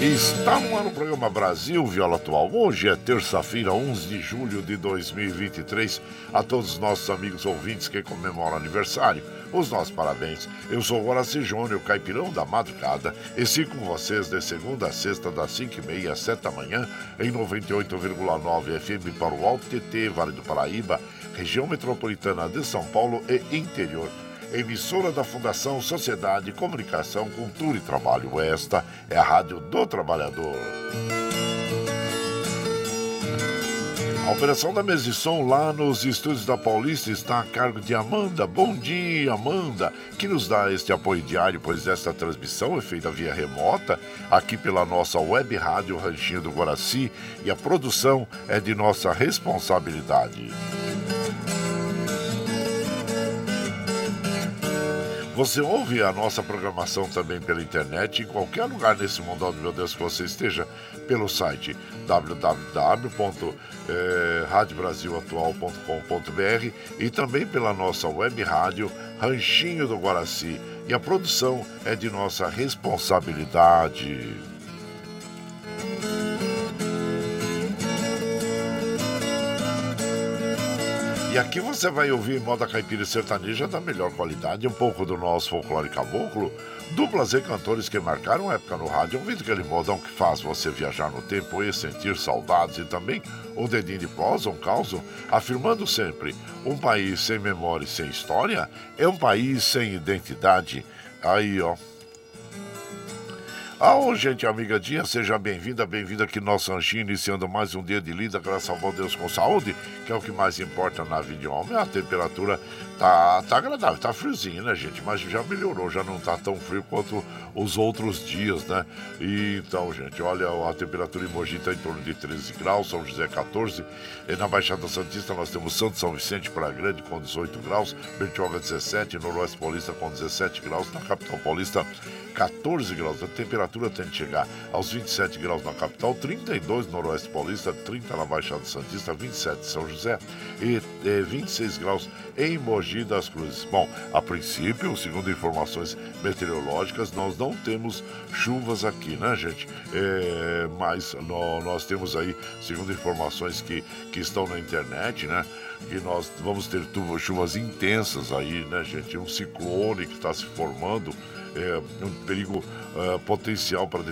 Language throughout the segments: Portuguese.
Está no ar o programa Brasil Viola Atual. Hoje é terça-feira, 11 de julho de 2023. A todos os nossos amigos ouvintes que comemoram aniversário, os nossos parabéns. Eu sou o Horaci Júnior, caipirão da madrugada, e sigo com vocês de segunda a sexta, das 5h30 às 7 da manhã, em 98,9 FM para o Alto TT, Vale do Paraíba, região metropolitana de São Paulo e interior emissora da Fundação Sociedade, Comunicação, Cultura e Trabalho. Esta é a Rádio do Trabalhador. A operação da mesa de som lá nos estúdios da Paulista está a cargo de Amanda. Bom dia, Amanda, que nos dá este apoio diário, pois esta transmissão é feita via remota aqui pela nossa web rádio Ranchinho do Guaraci e a produção é de nossa responsabilidade. Você ouve a nossa programação também pela internet em qualquer lugar nesse mundo, meu Deus, que você esteja pelo site www.radiobrasilatual.com.br e também pela nossa web rádio Ranchinho do Guaraci. E a produção é de nossa responsabilidade. E aqui você vai ouvir moda caipira sertaneja da melhor qualidade, um pouco do nosso folclore caboclo, duplas e cantores que marcaram época no rádio, ouvindo aquele modão que faz você viajar no tempo e sentir saudades, e também um dedinho de prosa, um caos, afirmando sempre: um país sem memória e sem história é um país sem identidade. Aí, ó. Alô, gente amiga dia, seja bem-vinda, bem-vinda aqui no nosso ranchinho, iniciando mais um dia de lida, graças ao bom Deus com saúde, que é o que mais importa na vida de homem. A temperatura tá, tá agradável, tá friozinho, né, gente? Mas já melhorou, já não tá tão frio quanto os outros dias, né? E, então, gente, olha, a temperatura em Mogi está em torno de 13 graus, São José 14, e na Baixada Santista nós temos Santo São Vicente para Grande com 18 graus, Bertioga 17, Noroeste Paulista com 17 graus, na capital paulista 14 graus. A temperatura tende a chegar aos 27 graus na capital, 32 no Noroeste Paulista, 30 na Baixada Santista, 27 em São José e 26 graus em Mogi das Cruzes. Bom, a princípio, segundo informações meteorológicas, nós não temos chuvas aqui, né, gente? É, mas nós temos aí, segundo informações que, que estão na internet, né? Que nós vamos ter chuvas intensas aí, né, gente? Um ciclone que está se formando, é, um perigo uh, potencial para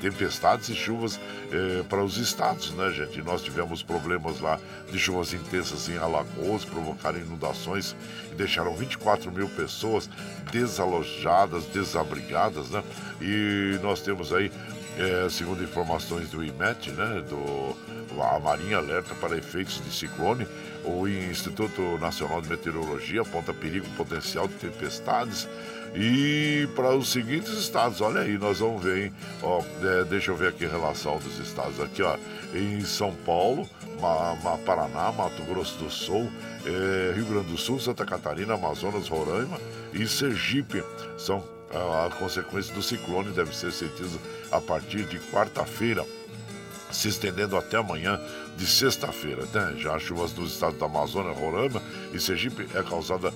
tempestades e chuvas é, para os estados, né, gente? Nós tivemos problemas lá de chuvas intensas em Alagoas, provocaram inundações e deixaram 24 mil pessoas desalojadas, desabrigadas, né? E nós temos aí, é, segundo informações do IMET, né, do a Marinha alerta para efeitos de ciclone. O Instituto Nacional de Meteorologia aponta perigo potencial de tempestades e para os seguintes estados, olha aí, nós vamos ver, hein? Ó, é, deixa eu ver aqui a relação dos estados. Aqui, ó, em São Paulo, Ma, Ma, Paraná, Mato Grosso do Sul, é, Rio Grande do Sul, Santa Catarina, Amazonas, Roraima e Sergipe. São a consequência do ciclone, deve ser sentido a partir de quarta-feira se estendendo até amanhã de sexta-feira. Né? Já as chuvas nos estados da Amazônia, Roraima e Sergipe é causada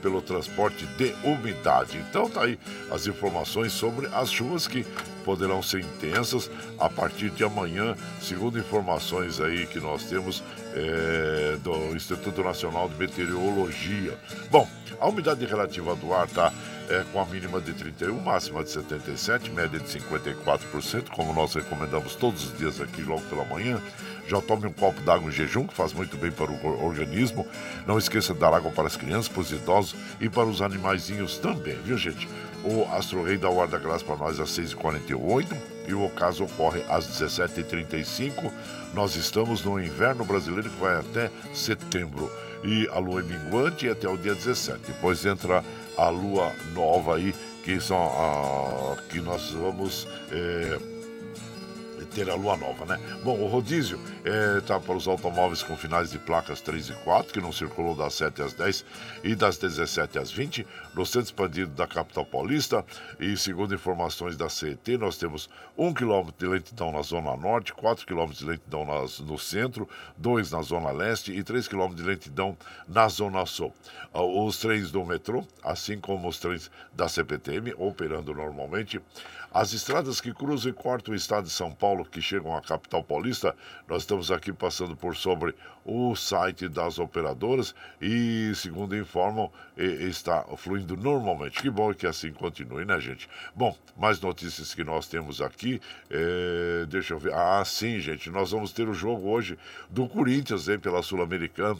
pelo transporte de umidade. Então tá aí as informações sobre as chuvas que poderão ser intensas a partir de amanhã, segundo informações aí que nós temos é, do Instituto Nacional de Meteorologia. Bom, a umidade relativa do ar está é, com a mínima de 31, máxima de 77, média de 54%, como nós recomendamos todos os dias aqui logo pela manhã. Já tome um copo d'água em jejum, que faz muito bem para o organismo. Não esqueça de dar água para as crianças, para os idosos e para os animaizinhos também, viu, gente? O Astro Rei o ar da graça para nós às 6h48 e o ocaso ocorre às 17h35. Nós estamos no inverno brasileiro que vai até setembro. E a lua é minguante até o dia 17. Depois entra a lua nova aí, que são a, que nós vamos. É, ter a lua nova, né? Bom, o rodízio está é, para os automóveis com finais de placas 3 e 4, que não circulou das 7 às 10 e das 17 às 20, no centro expandido da capital paulista. E segundo informações da CET, nós temos 1 km de lentidão na zona norte, 4 km de lentidão nas, no centro, 2 na zona leste e 3 km de lentidão na zona sul. Ah, os trens do metrô, assim como os trens da CPTM, operando normalmente, as estradas que cruzam e cortam o estado de São Paulo, que chegam à capital paulista, nós estamos aqui passando por sobre o site das operadoras e, segundo informam, está fluindo normalmente. Que bom que assim continue, né, gente? Bom, mais notícias que nós temos aqui. É... Deixa eu ver. Ah, sim, gente, nós vamos ter o jogo hoje do Corinthians, hein, pela Sul-Americana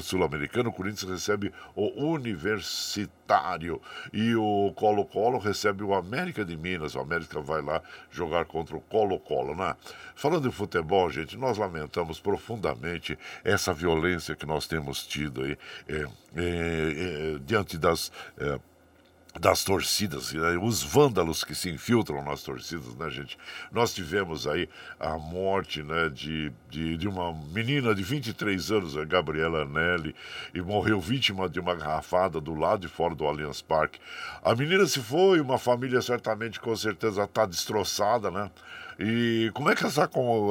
sul-americano, o Corinthians recebe o Universitário e o Colo-Colo recebe o América de Minas. O América vai lá jogar contra o Colo-Colo, né? Falando em futebol, gente, nós lamentamos profundamente essa violência que nós temos tido aí é, é, é, diante das é, das torcidas, né? os vândalos que se infiltram nas torcidas, né, gente? Nós tivemos aí a morte, né, de, de, de uma menina de 23 anos, a Gabriela Nelly, e morreu vítima de uma garrafada do lado de fora do Allianz Parque. A menina se foi, uma família certamente, com certeza, está destroçada, né? E como é que essa,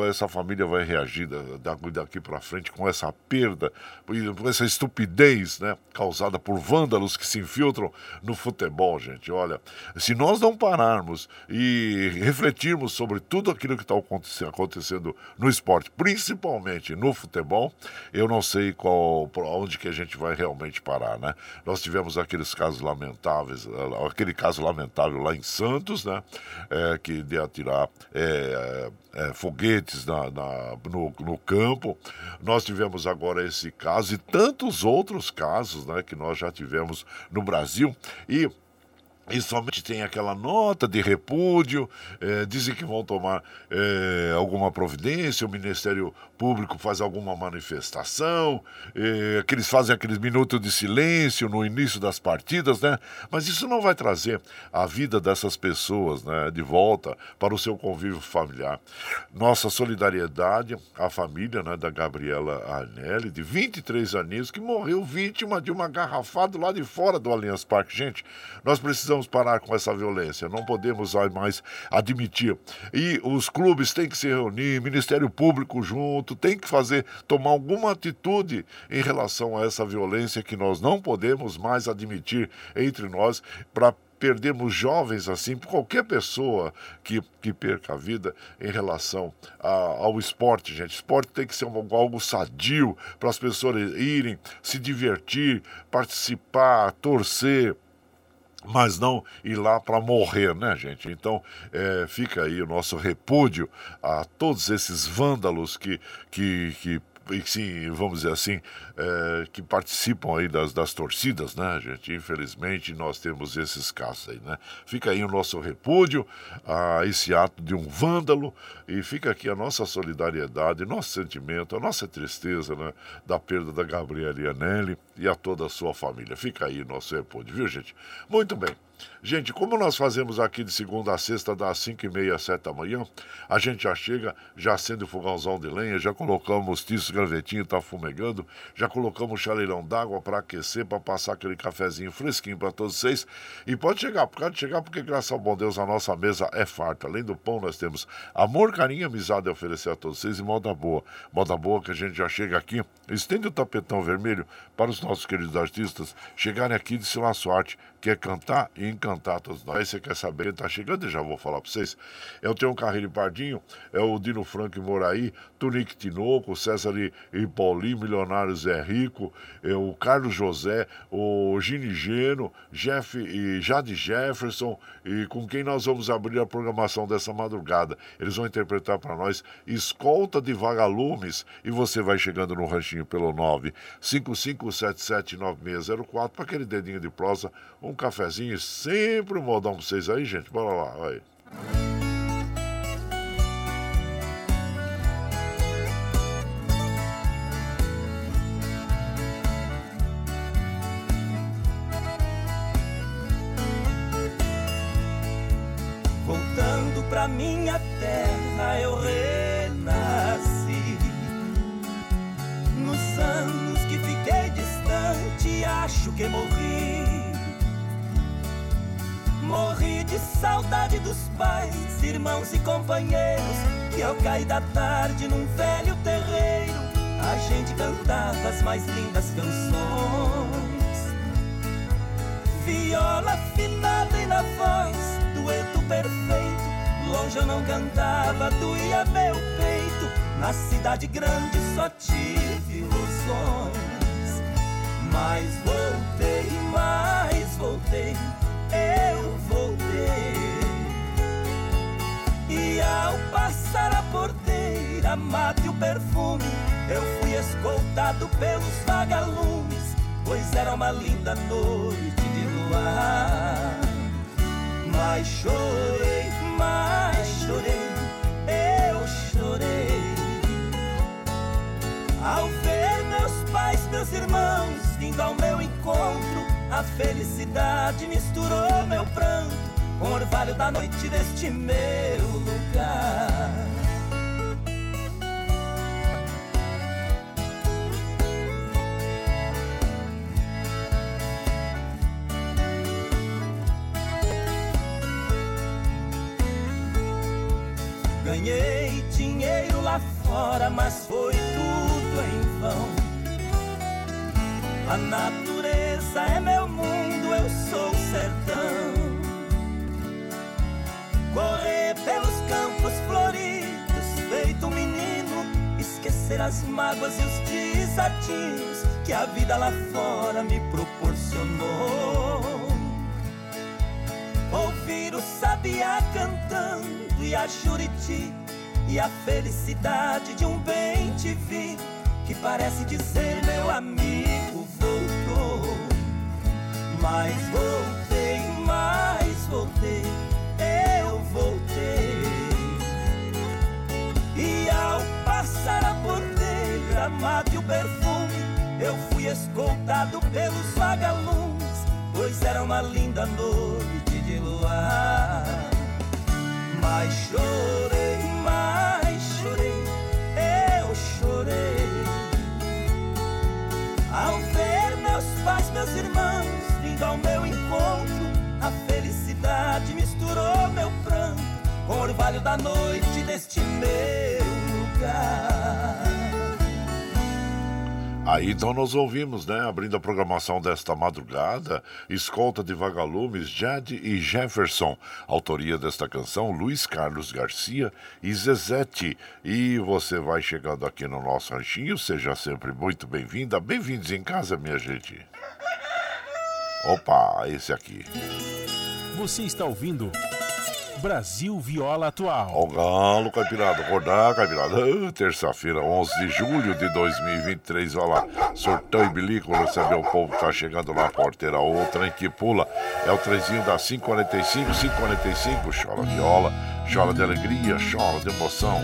essa família vai reagir daqui para frente com essa perda, com essa estupidez né, causada por vândalos que se infiltram no futebol, gente? Olha, se nós não pararmos e refletirmos sobre tudo aquilo que está acontecendo no esporte, principalmente no futebol, eu não sei qual, onde que a gente vai realmente parar, né? Nós tivemos aqueles casos lamentáveis, aquele caso lamentável lá em Santos, né? É, que de atirar. É, é, é, foguetes na, na no, no, campo. Nós tivemos agora esse caso e tantos outros casos né, que nós já tivemos no Brasil. E e somente tem aquela nota de repúdio, é, dizem que vão tomar é, alguma providência, o Ministério Público faz alguma manifestação, é, que eles fazem aqueles minutos de silêncio no início das partidas, né? Mas isso não vai trazer a vida dessas pessoas né, de volta para o seu convívio familiar. Nossa solidariedade à família né, da Gabriela Arnelli, de 23 aninhos, que morreu vítima de uma garrafada lá de fora do Allianz Parque. Gente, nós precisamos precisamos parar com essa violência, não podemos mais admitir. E os clubes têm que se reunir, Ministério Público junto, tem que fazer, tomar alguma atitude em relação a essa violência que nós não podemos mais admitir entre nós para perdemos jovens assim, qualquer pessoa que, que perca a vida em relação a, ao esporte, gente. Esporte tem que ser um, algo sadio para as pessoas irem, se divertir, participar, torcer mas não ir lá para morrer, né, gente? Então, é, fica aí o nosso repúdio a todos esses vândalos que, que, que sim, vamos dizer assim, é, que participam aí das, das torcidas, né, gente? Infelizmente nós temos esses casos aí, né? Fica aí o nosso repúdio a esse ato de um vândalo e fica aqui a nossa solidariedade, nosso sentimento, a nossa tristeza, né, da perda da Gabriela Anelli e a toda a sua família. Fica aí o nosso repúdio, viu, gente? Muito bem. Gente, como nós fazemos aqui de segunda a sexta, das 5 e meia às 7 da manhã, a gente já chega, já acende o fogãozão de lenha, já colocamos os tiços gravetinho, tá fumegando, já colocamos chaleirão d'água para aquecer, para passar aquele cafezinho fresquinho para todos vocês. E pode chegar, pode chegar, porque graças ao bom Deus a nossa mesa é farta. Além do pão, nós temos amor, carinho, amizade a oferecer a todos vocês e moda boa. Moda boa que a gente já chega aqui, estende o tapetão vermelho para os nossos queridos artistas chegarem aqui de sua sorte, quer cantar e encantar todos nós. Você quer saber? Ele tá chegando e já vou falar para vocês. É o Tenho Carreiro Pardinho, é o Dino Franco Moraí, Tonique Tinoco, César e Paulinho, Milionário Zé Rico, é o Carlos José, o Gini Geno, Jeff e Jade Jefferson, e com quem nós vamos abrir a programação dessa madrugada. Eles vão interpretar para nós Escolta de Vagalumes e você vai chegando no ranchinho pelo 955779604 para aquele dedinho de prosa, um cafezinho, sempre um modão para vocês aí, gente. Bora lá, vai. Voltando pra minha terra eu renasci Nos anos que fiquei distante acho que morri Morri de saudade dos pais, irmãos e companheiros Que ao cair da tarde num velho terreiro A gente cantava as mais lindas canções. Viola afinada e na voz, dueto perfeito Longe eu não cantava, doía meu peito. Na cidade grande só tive ilusões. Mas voltei, mais voltei eu voltei. E ao passar a porteira, mate o perfume, eu fui escoltado pelos vagalumes, pois era uma linda noite de luar. Mas chorei, mas chorei, eu chorei. Ao ver meus pais, meus irmãos vindo ao meu encontro, a felicidade misturou meu pranto com o orvalho da noite deste meu lugar. Ganhei dinheiro lá fora, mas foi tudo em vão. A natureza é meu mundo, eu sou sertão. Correr pelos campos floridos, feito um menino, esquecer as mágoas e os desatinhos que a vida lá fora me proporcionou. Ouvir o sabiá cantando e a juriti e a felicidade de um bem te vi que parece dizer meu amigo escoltado pelos vagalumes, pois era uma linda noite de luar. Mas chorei, mas chorei, eu chorei. Ao ver meus pais, meus irmãos vindo ao meu encontro saudade misturou meu pranto com o orvalho da noite deste meu lugar. Aí então nós ouvimos, né, abrindo a programação desta madrugada, Escolta de Vagalumes, Jade e Jefferson. Autoria desta canção, Luiz Carlos Garcia e Zezete. E você vai chegando aqui no nosso ranchinho, seja sempre muito bem-vinda. Bem-vindos em casa, minha gente. Opa, esse aqui. Você está ouvindo Brasil Viola Atual. O galo, Caipirada. Acordar, Caipirada. Ah, Terça-feira, 11 de julho de 2023. Olha lá, sortão e bilico. Recebeu o povo que tá chegando na porteira. O trem que pula é o trenzinho da 545, 545. Chora viola, chora de alegria, chora de emoção.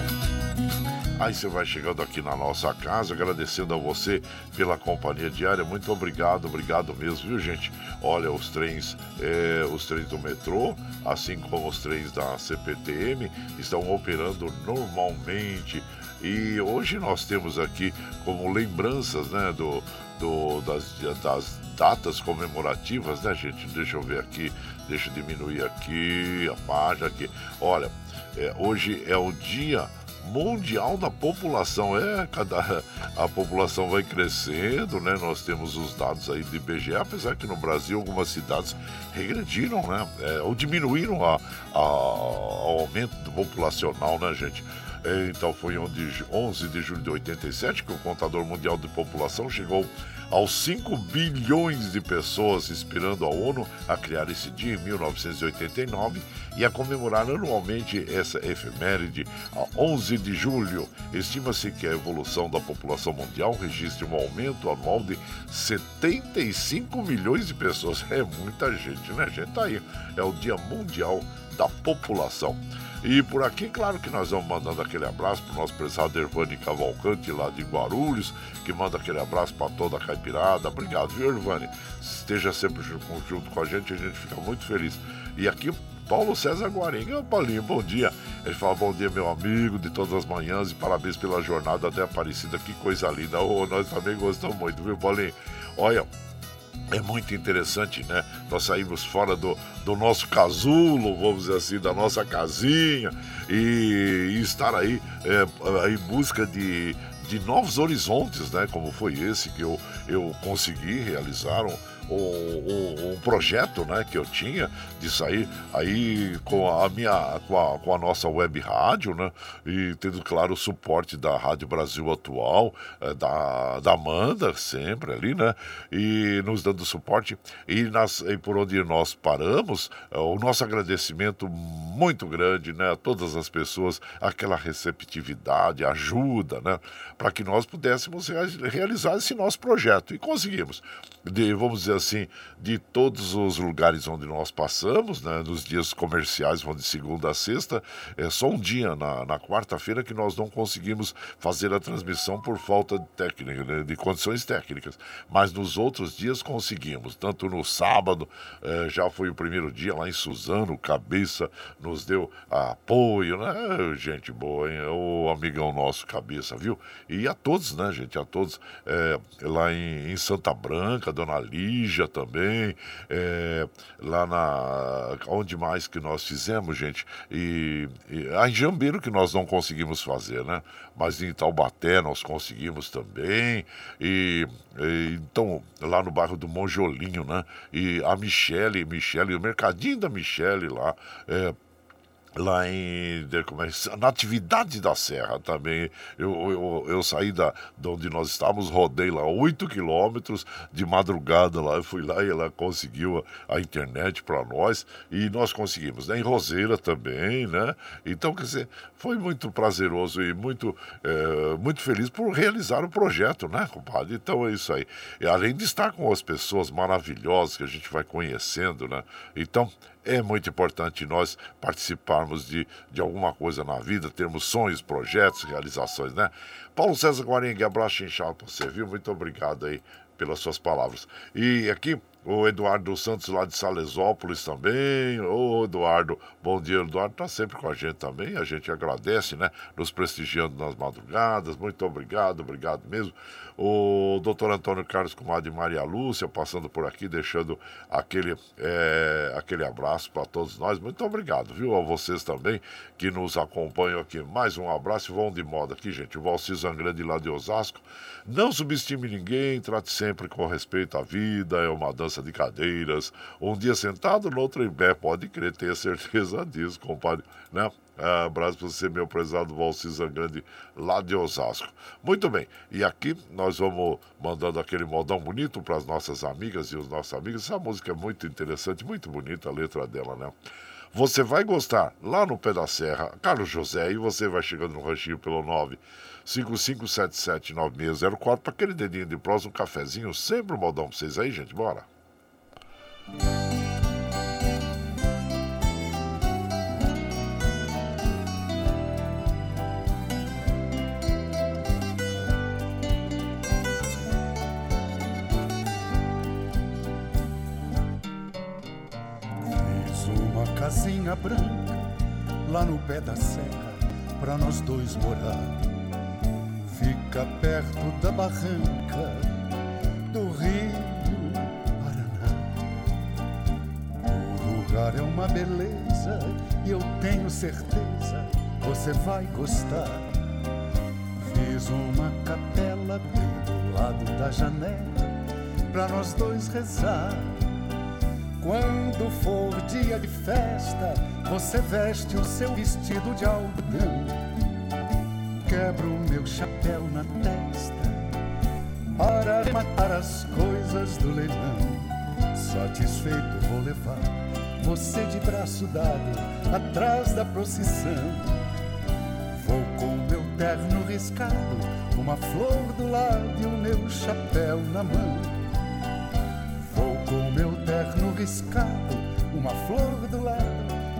Aí você vai chegando aqui na nossa casa, agradecendo a você pela companhia diária. Muito obrigado, obrigado mesmo, viu, gente? Olha, os trens, é, os trens do metrô, assim como os trens da CPTM, estão operando normalmente. E hoje nós temos aqui como lembranças, né, do, do, das, das datas comemorativas, né, gente? Deixa eu ver aqui, deixa eu diminuir aqui a página aqui. Olha, é, hoje é o dia mundial da população. É, cada a população vai crescendo, né? Nós temos os dados aí do IBGE, apesar que no Brasil algumas cidades regrediram, né? É, ou diminuíram a, a, o aumento populacional, né, gente? É, então foi onde 11 de julho de 87 que o contador mundial de população chegou aos 5 bilhões de pessoas, inspirando a ONU a criar esse dia em 1989 e a comemorar anualmente essa efeméride a 11 de julho. Estima-se que a evolução da população mundial registre um aumento anual de 75 milhões de pessoas. É muita gente, né, gente? Tá aí, é o Dia Mundial da População. E por aqui, claro que nós vamos mandando aquele abraço para o nosso prezado Ervani Cavalcante, lá de Guarulhos, que manda aquele abraço para toda a caipirada. Obrigado, viu, Ervani? Esteja sempre junto com a gente, a gente fica muito feliz. E aqui, Paulo César Guaringa, Paulinho, bom dia. Ele fala, bom dia, meu amigo, de todas as manhãs, e parabéns pela jornada até Aparecida, que coisa linda. Oh, nós também gostamos muito, viu, Paulinho? Olha, é muito interessante, né? Nós saímos fora do, do nosso casulo, vamos dizer assim, da nossa casinha e, e estar aí é, em busca de, de novos horizontes, né? Como foi esse que eu, eu consegui realizar um, um, um, projeto né, que eu tinha de sair aí com a minha com a, com a nossa web rádio, né? E tendo, claro, o suporte da Rádio Brasil Atual, é, da, da Amanda, sempre ali, né? E nos dando suporte. E, nas, e por onde nós paramos, é, o nosso agradecimento muito grande, né? A todas as pessoas, aquela receptividade, ajuda, né? Para que nós pudéssemos realizar esse nosso projeto. E conseguimos. De, vamos dizer assim, de todos os lugares onde nós passamos, né, nos dias comerciais, vão de segunda a sexta, é só um dia, na, na quarta-feira, que nós não conseguimos fazer a transmissão por falta de técnica, né, de condições técnicas. Mas nos outros dias conseguimos, tanto no sábado, é, já foi o primeiro dia lá em Suzano, Cabeça nos deu apoio, né? Gente boa, hein? O amigão nosso, Cabeça, viu? E a todos, né, gente? A todos é, lá em, em Santa Branca, Dona Lígia, Também, é, lá na. Onde mais que nós fizemos, gente? E, e a em Jambeiro que nós não conseguimos fazer, né? Mas em Taubaté nós conseguimos também. E, e então, lá no bairro do Monjolinho, né? E a Michele, Michele, o mercadinho da Michele lá. É, lá em é, Natividade da Serra também. Eu, eu, eu saí da, de onde nós estávamos, rodei lá 8 quilômetros de madrugada lá. Eu fui lá e ela conseguiu a, a internet para nós e nós conseguimos. Né? Em Roseira também, né? Então, quer dizer, foi muito prazeroso e muito, é, muito feliz por realizar o projeto, né, compadre? Então é isso aí. E além de estar com as pessoas maravilhosas que a gente vai conhecendo, né? Então, é muito importante nós participarmos de, de alguma coisa na vida, termos sonhos, projetos, realizações, né? Paulo César Guarengue, abraço inchado para você, viu? Muito obrigado aí pelas suas palavras. E aqui o Eduardo Santos lá de Salesópolis também. Ô, Eduardo, bom dia. Eduardo está sempre com a gente também. A gente agradece, né? Nos prestigiando nas madrugadas. Muito obrigado, obrigado mesmo. O doutor Antônio Carlos Comadre Maria Lúcia passando por aqui, deixando aquele, é, aquele abraço para todos nós. Muito obrigado, viu? A vocês também que nos acompanham aqui. Mais um abraço e vão de moda aqui, gente. O Valci Zangrande lá de Osasco. Não subestime ninguém, trate sempre com respeito à vida, é uma dança de cadeiras. Um dia sentado, no outro em pé, pode crer, tenha certeza disso, compadre, né? Abraço para você, meu prezado Valci Zangrande, lá de Osasco. Muito bem, e aqui nós vamos mandando aquele modão bonito para as nossas amigas e os nossos amigos. Essa música é muito interessante, muito bonita a letra dela, né? Você vai gostar lá no Pé da Serra, Carlos José, e você vai chegando no ranchinho pelo 955779604 para aquele dedinho de prosa, um cafezinho, sempre um modão para vocês aí, gente. Bora! Branca lá no pé da serra pra nós dois morar. Fica perto da barranca do rio Paraná. O lugar é uma beleza e eu tenho certeza você vai gostar. Fiz uma capela bem do lado da janela pra nós dois rezar. Quando for dia de festa, você veste o seu vestido de algodão. Quebro o meu chapéu na testa para matar as coisas do leilão. Satisfeito vou levar você de braço dado atrás da procissão. Vou com meu terno riscado, uma flor do lado e o meu chapéu na mão riscado, uma flor do lado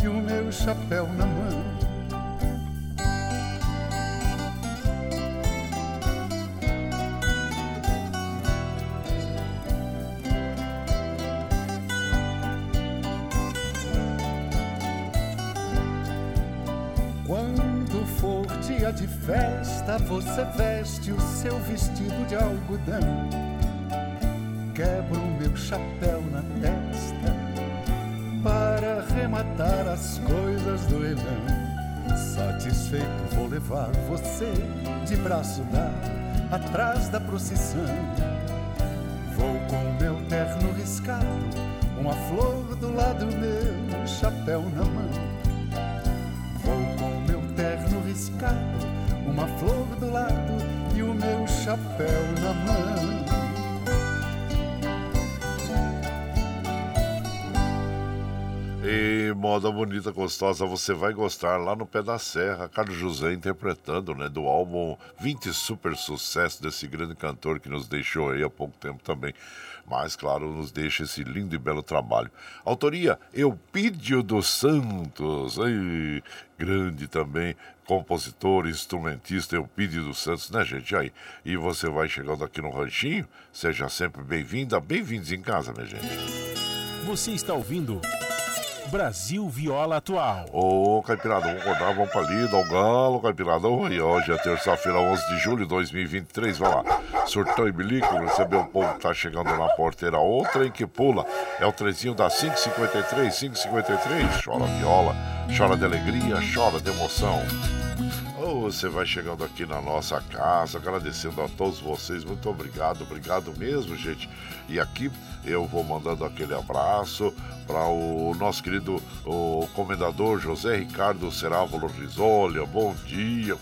e o meu chapéu na mão. Quando for dia de festa, você veste o seu vestido de algodão quebro meu chapéu rematar as coisas do leilão. Satisfeito vou levar você de braço dado atrás da procissão. Vou com meu terno riscado, uma flor do lado, meu chapéu na mão. Vou com meu terno riscado, uma flor do lado e o meu chapéu na mão. Moda bonita, gostosa, você vai gostar lá no Pé da Serra. Carlos José interpretando, né, do álbum 20 Super Sucesso desse grande cantor que nos deixou aí há pouco tempo também. Mas, claro, nos deixa esse lindo e belo trabalho. Autoria Eupídio dos Santos. Grande também compositor, instrumentista Eupídio dos Santos, né, gente? Aí, e você vai chegando aqui no Ranchinho, seja sempre bem-vinda, bem-vindos em casa, minha gente. Você está ouvindo. Brasil Viola Atual. Ô, Caipirada, vamos acordar, vamos pra lida, ao galo, Caipirada. Oi, hoje é terça-feira, 11 de julho de 2023, vai lá. Surtão e bilico, recebeu o povo que tá chegando na porteira. Outra em que pula, é o trezinho da 553, 553. Chora viola, chora de alegria, chora de emoção. Você vai chegando aqui na nossa casa, agradecendo a todos vocês. Muito obrigado, obrigado mesmo, gente. E aqui eu vou mandando aquele abraço para o nosso querido o comendador José Ricardo Serávulo Risolha. Bom dia,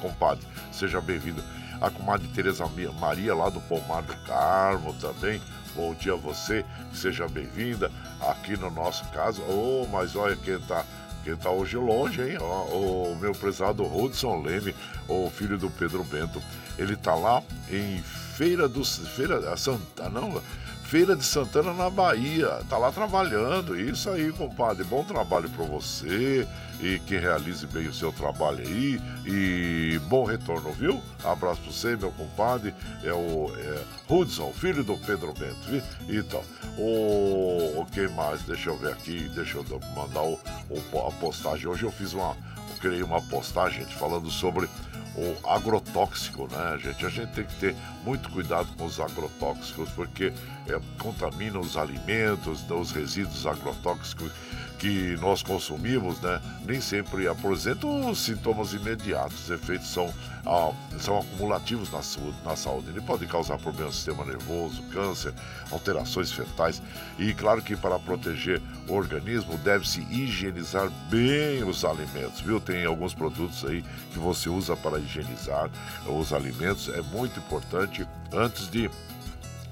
compadre. Seja bem-vindo. A comadre Tereza Maria, lá do Pomar do Carmo também. Bom dia a você, seja bem-vinda aqui no nosso caso. Oh, mas olha quem tá quem tá hoje longe, hein? O, meu prezado Hudson Leme, o filho do Pedro Bento. Ele tá lá em Feira dos. Feira Santa, não? Feira de Santana na Bahia. Tá lá trabalhando. Isso aí, compadre. Bom trabalho para você e que realize bem o seu trabalho aí e bom retorno, viu? Abraço para você, meu compadre. É o é, Hudson, filho do Pedro Bento, viu? Então, o, o que mais? Deixa eu ver aqui, deixa eu mandar o, o a postagem. Hoje eu fiz uma, eu criei uma postagem, gente, falando sobre o agrotóxico, né, gente? A gente tem que ter muito cuidado com os agrotóxicos, porque é, contamina os alimentos, os resíduos agrotóxicos que nós consumimos, né, nem sempre apresentam sintomas imediatos. Os efeitos são, ah, são acumulativos na saúde, na saúde. Ele pode causar problemas no sistema nervoso, câncer, alterações fetais. E claro que para proteger o organismo deve-se higienizar bem os alimentos, viu? Tem alguns produtos aí que você usa para higienizar os alimentos. É muito importante antes de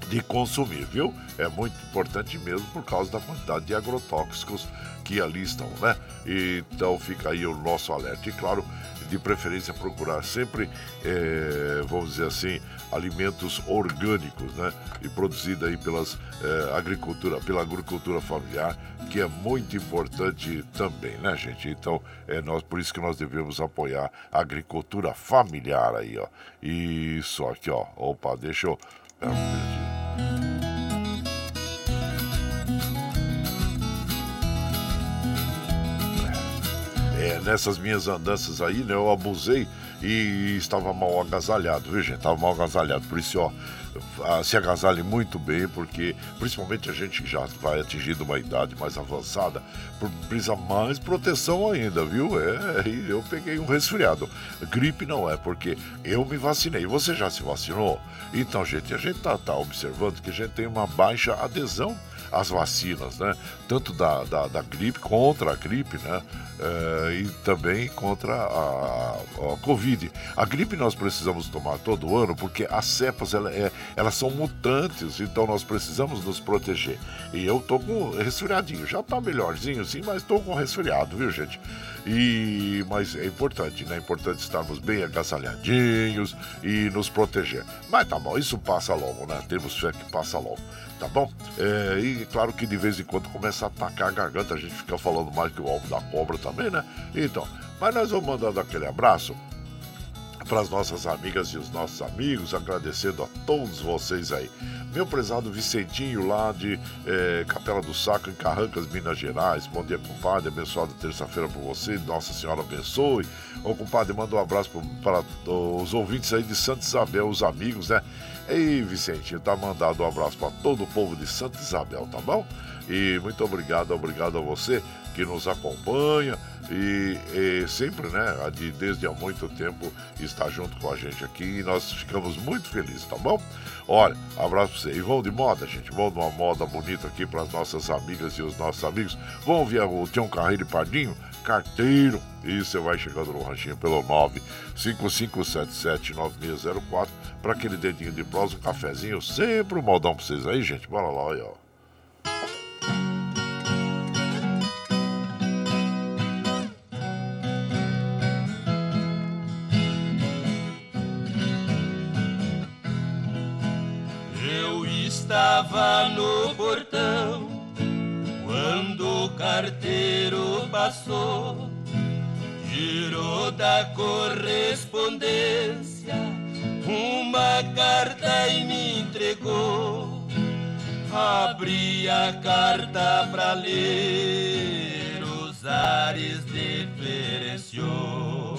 de consumir, viu? É muito importante mesmo por causa da quantidade de agrotóxicos que ali estão, né? Então fica aí o nosso alerta. E claro, de preferência procurar sempre, é, vamos dizer assim, alimentos orgânicos, né? E produzido aí pelas é, agricultura, pela agricultura familiar, que é muito importante também, né, gente? Então, é nós, por isso que nós devemos apoiar a agricultura familiar aí, ó. Isso aqui, ó. Opa, deixa eu. Minutinho. É, nessas minhas andanças aí, né, eu abusei e estava mal agasalhado, viu, gente? Estava mal agasalhado. Por isso, ó, se agasalhe muito bem, porque principalmente a gente que já vai atingindo uma idade mais avançada, precisa mais proteção ainda, viu? É, eu peguei um resfriado. Gripe não é, porque eu me vacinei. Você já se vacinou? Então, gente, a gente tá, tá observando que a gente tem uma baixa adesão as vacinas, né? Tanto da, da, da gripe, contra a gripe, né? É, e também contra a, a, Covid. A gripe nós precisamos tomar todo ano porque as cepas ela, é, elas são mutantes, então nós precisamos nos proteger. E eu tô com resfriadinho, já tá melhorzinho sim, mas tô com resfriado, viu gente? E, mas é importante, né? É importante estarmos bem agasalhadinhos e nos proteger. Mas tá bom, isso passa logo, né? Temos fé que passa logo tá bom? É, e claro que de vez em quando começa a atacar a garganta, a gente fica falando mais que o alvo da cobra também, né? Então, mas nós vamos mandando aquele abraço para as nossas amigas e os nossos amigos, agradecendo a todos vocês aí. Meu prezado Vicentinho, lá de é, Capela do Saco, em Carrancas, Minas Gerais. Bom dia, compadre. Abençoada terça-feira para você. Nossa Senhora abençoe. Ô, compadre, manda um abraço para os ouvintes aí de Santa Isabel, os amigos, né? Ei, Vicentinho, tá mandado um abraço para todo o povo de Santa Isabel, tá bom? E muito obrigado, obrigado a você que nos acompanha e, e, sempre, né, de, desde há muito tempo está junto com a gente aqui e nós ficamos muito felizes, tá bom? Olha, abraço pra você. E vão de moda, gente, vão de uma moda bonita aqui para as nossas amigas e os nossos amigos. Vão ver o Tião Carreiro Pardinho, carteiro. E você vai chegando no ranchinho pelo 955779604 para aquele dedinho de prosa, um cafezinho, sempre um modão para vocês aí, gente. Bora lá, olha, ó. estava no portão carteiro passou, girou da correspondência uma carta e me entregou. Abri a carta pra ler, os ares diferenciou.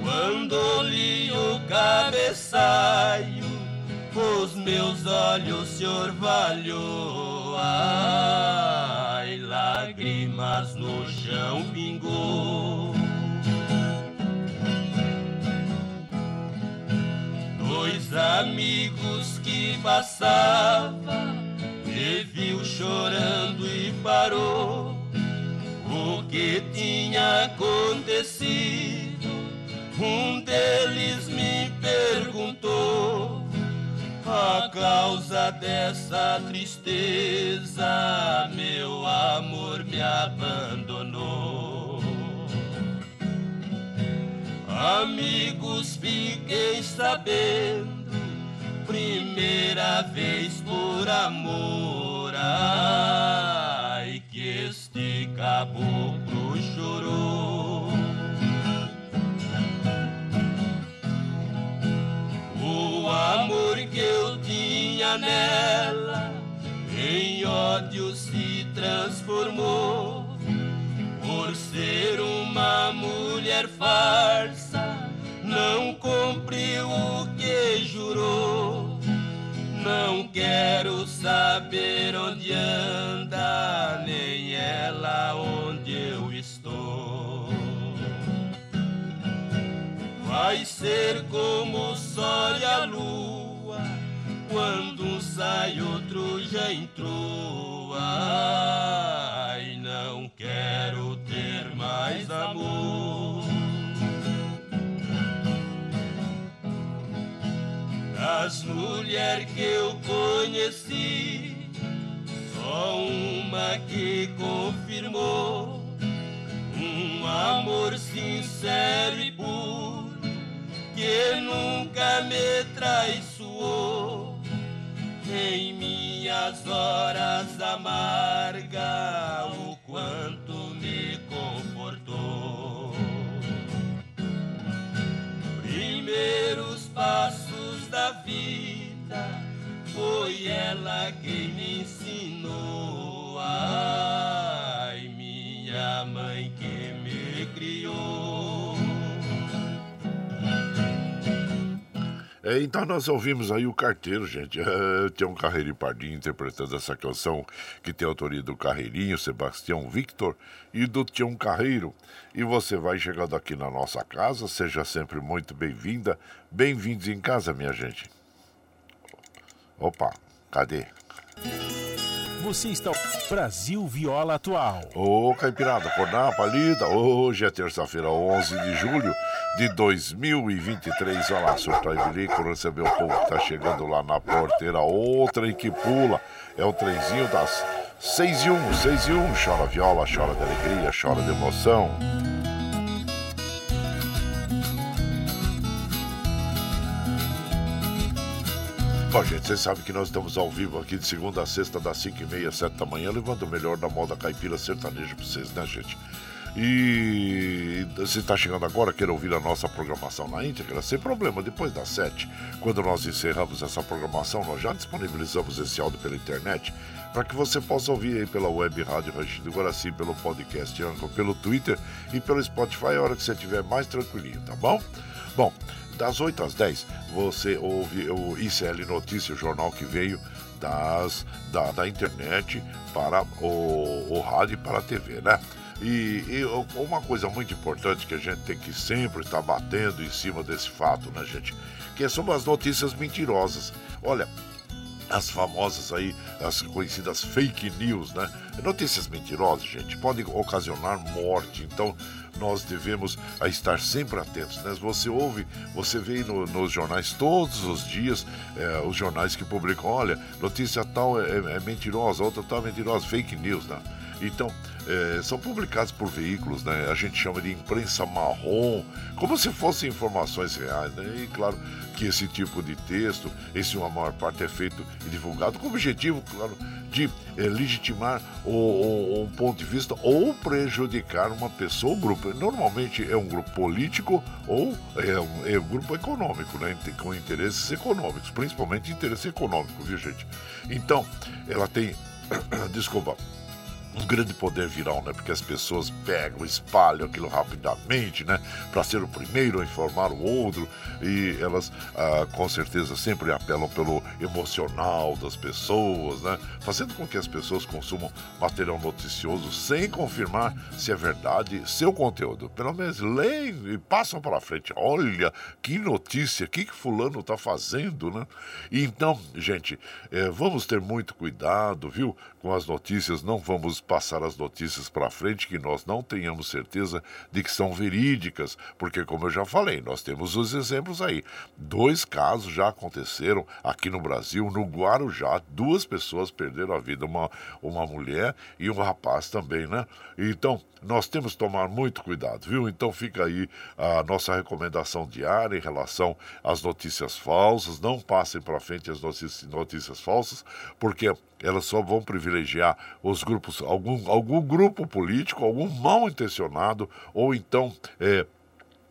Quando li o cabeçalho os meus olhos se orvalhou, ai, lágrimas no chão pingou. Dois amigos que passava, me viu chorando e parou. O que tinha acontecido? Um deles me perguntou a causa dessa tristeza, meu amor me abandonou. Amigos, fiquei sabendo primeira vez por amor. Ai, que este caboclo amor que eu tinha nela em ódio se transformou por ser uma mulher farsa. Não cumpriu o que jurou. Não quero saber onde anda, nem ela onde Vai ser como o sol e a lua, quando um sai, outro já entrou. Ai, não quero ter mais amor. Das mulheres que eu conheci, só uma que confirmou um amor sincero e puro que nunca me traiçoou. Em minhas horas amargas o quanto me confortou. Primeiros passos da vida foi ela quem me ensinou. Ai minha mãe que me criou É, então nós ouvimos aí o Carteiro, gente. É, tem um Carreirinho Pardinho interpretando essa canção que tem autoria do Carreirinho, Sebastião Victor e do Tião Carreiro. E você vai chegando aqui na nossa casa, seja sempre muito bem-vinda. Bem-vindos em casa, minha gente. Opa, cadê? Você está Brasil Viola Atual. Ô, Caipirada, acordar, palida. Hoje é terça-feira, 11 de julho de 2023. Olha lá, surtar e bilico, receber o povo que tá chegando lá na porteira. Outra em que pula. É o trenzinho das 6 e 1, 6 e 1. Chora viola, chora de alegria, chora de emoção. Bom, gente, vocês sabem que nós estamos ao vivo aqui de segunda a sexta, das 5 e meia, 7 da manhã, levando o melhor da moda caipira sertaneja pra vocês, né, gente? E você está chegando agora, quer ouvir a nossa programação na íntegra, sem problema, depois das 7, quando nós encerramos essa programação, nós já disponibilizamos esse áudio pela internet para que você possa ouvir aí pela web Rádio Rangido Guaraci, pelo podcast pelo Twitter e pelo Spotify, a hora que você estiver mais tranquilinho, tá bom? Bom, das 8 às 10, você ouve o ICL Notícia, o jornal que veio das, da, da internet para o, o rádio e para a TV, né? E, e, uma coisa muito importante que a gente tem que sempre estar batendo em cima desse fato, né, gente? Que são as notícias mentirosas. Olha, as famosas aí, as conhecidas fake news, né? Notícias mentirosas, gente, podem ocasionar morte. Então, nós devemos estar sempre atentos. Né? Você ouve, você vê no, nos jornais todos os dias, é, os jornais que publicam, olha, notícia tal é, é mentirosa, outra tal é mentirosa, fake news, né? Então, é, são publicados por veículos, né? A gente chama de imprensa marrom, como se fossem informações reais, né? E claro que esse tipo de texto, esse uma maior parte é feito e divulgado com o objetivo, claro, de é, legitimar o, o, um ponto de vista ou prejudicar uma pessoa ou grupo. Normalmente é um grupo político ou é um, é um grupo econômico, né? Com interesses econômicos, principalmente interesse econômico, viu gente? Então, ela tem. Desculpa um grande poder viral, né? Porque as pessoas pegam, espalham aquilo rapidamente, né? Para ser o primeiro a informar o outro e elas, ah, com certeza, sempre apelam pelo emocional das pessoas, né? Fazendo com que as pessoas consumam material noticioso sem confirmar se é verdade seu conteúdo. Pelo menos leem e passam para frente. Olha que notícia, o que, que fulano está fazendo, né? Então, gente, eh, vamos ter muito cuidado, viu? Com as notícias, não vamos passar as notícias para frente que nós não tenhamos certeza de que são verídicas, porque, como eu já falei, nós temos os exemplos aí. Dois casos já aconteceram aqui no Brasil, no Guarujá, duas pessoas perderam a vida, uma, uma mulher e um rapaz também, né? Então, nós temos que tomar muito cuidado, viu? Então fica aí a nossa recomendação diária em relação às notícias falsas. Não passem para frente as notícias, notícias falsas, porque elas só vão privilegiar os grupos, algum, algum grupo político, algum mal intencionado, ou então. É,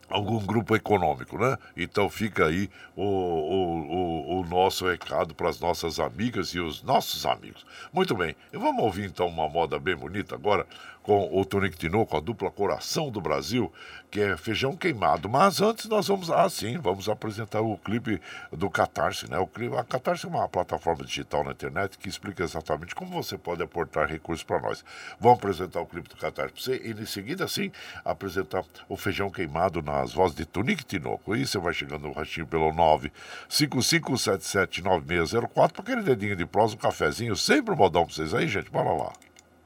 algum grupo econômico, né? Então fica aí o, o, o, o nosso recado para as nossas amigas e os nossos amigos. Muito bem, vamos ouvir então uma moda bem bonita agora com o Tonico Tinoco, a dupla Coração do Brasil, que é feijão queimado. Mas antes nós vamos, ah sim, vamos apresentar o clipe do Catarse, né? O clipe, a Catarse é uma plataforma digital na internet que explica exatamente como você pode aportar recursos para nós. Vamos apresentar o clipe do Catarse para você e em seguida, sim, apresentar o feijão queimado nas vozes de Tonico Tinoco. E você vai chegando no rastinho pelo 955779604 para aquele dedinho de prosa, um cafezinho, sempre um modão para vocês aí, gente. Bora lá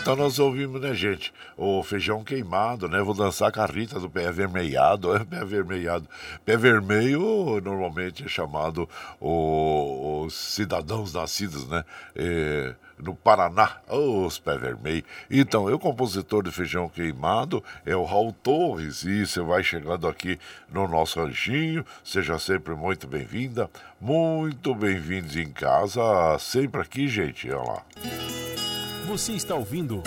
Então nós ouvimos, né, gente? O feijão queimado, né? Vou dançar com a Rita do pé avermelhado. É, pé avermelhado. Pé vermelho normalmente é chamado os cidadãos nascidos, né? É, no Paraná, os pé vermelho. Então, eu, compositor de feijão queimado, é o Raul Torres, e você vai chegando aqui no nosso ranchinho, seja sempre muito bem-vinda, muito bem-vindos em casa, sempre aqui, gente, olha lá. Você está ouvindo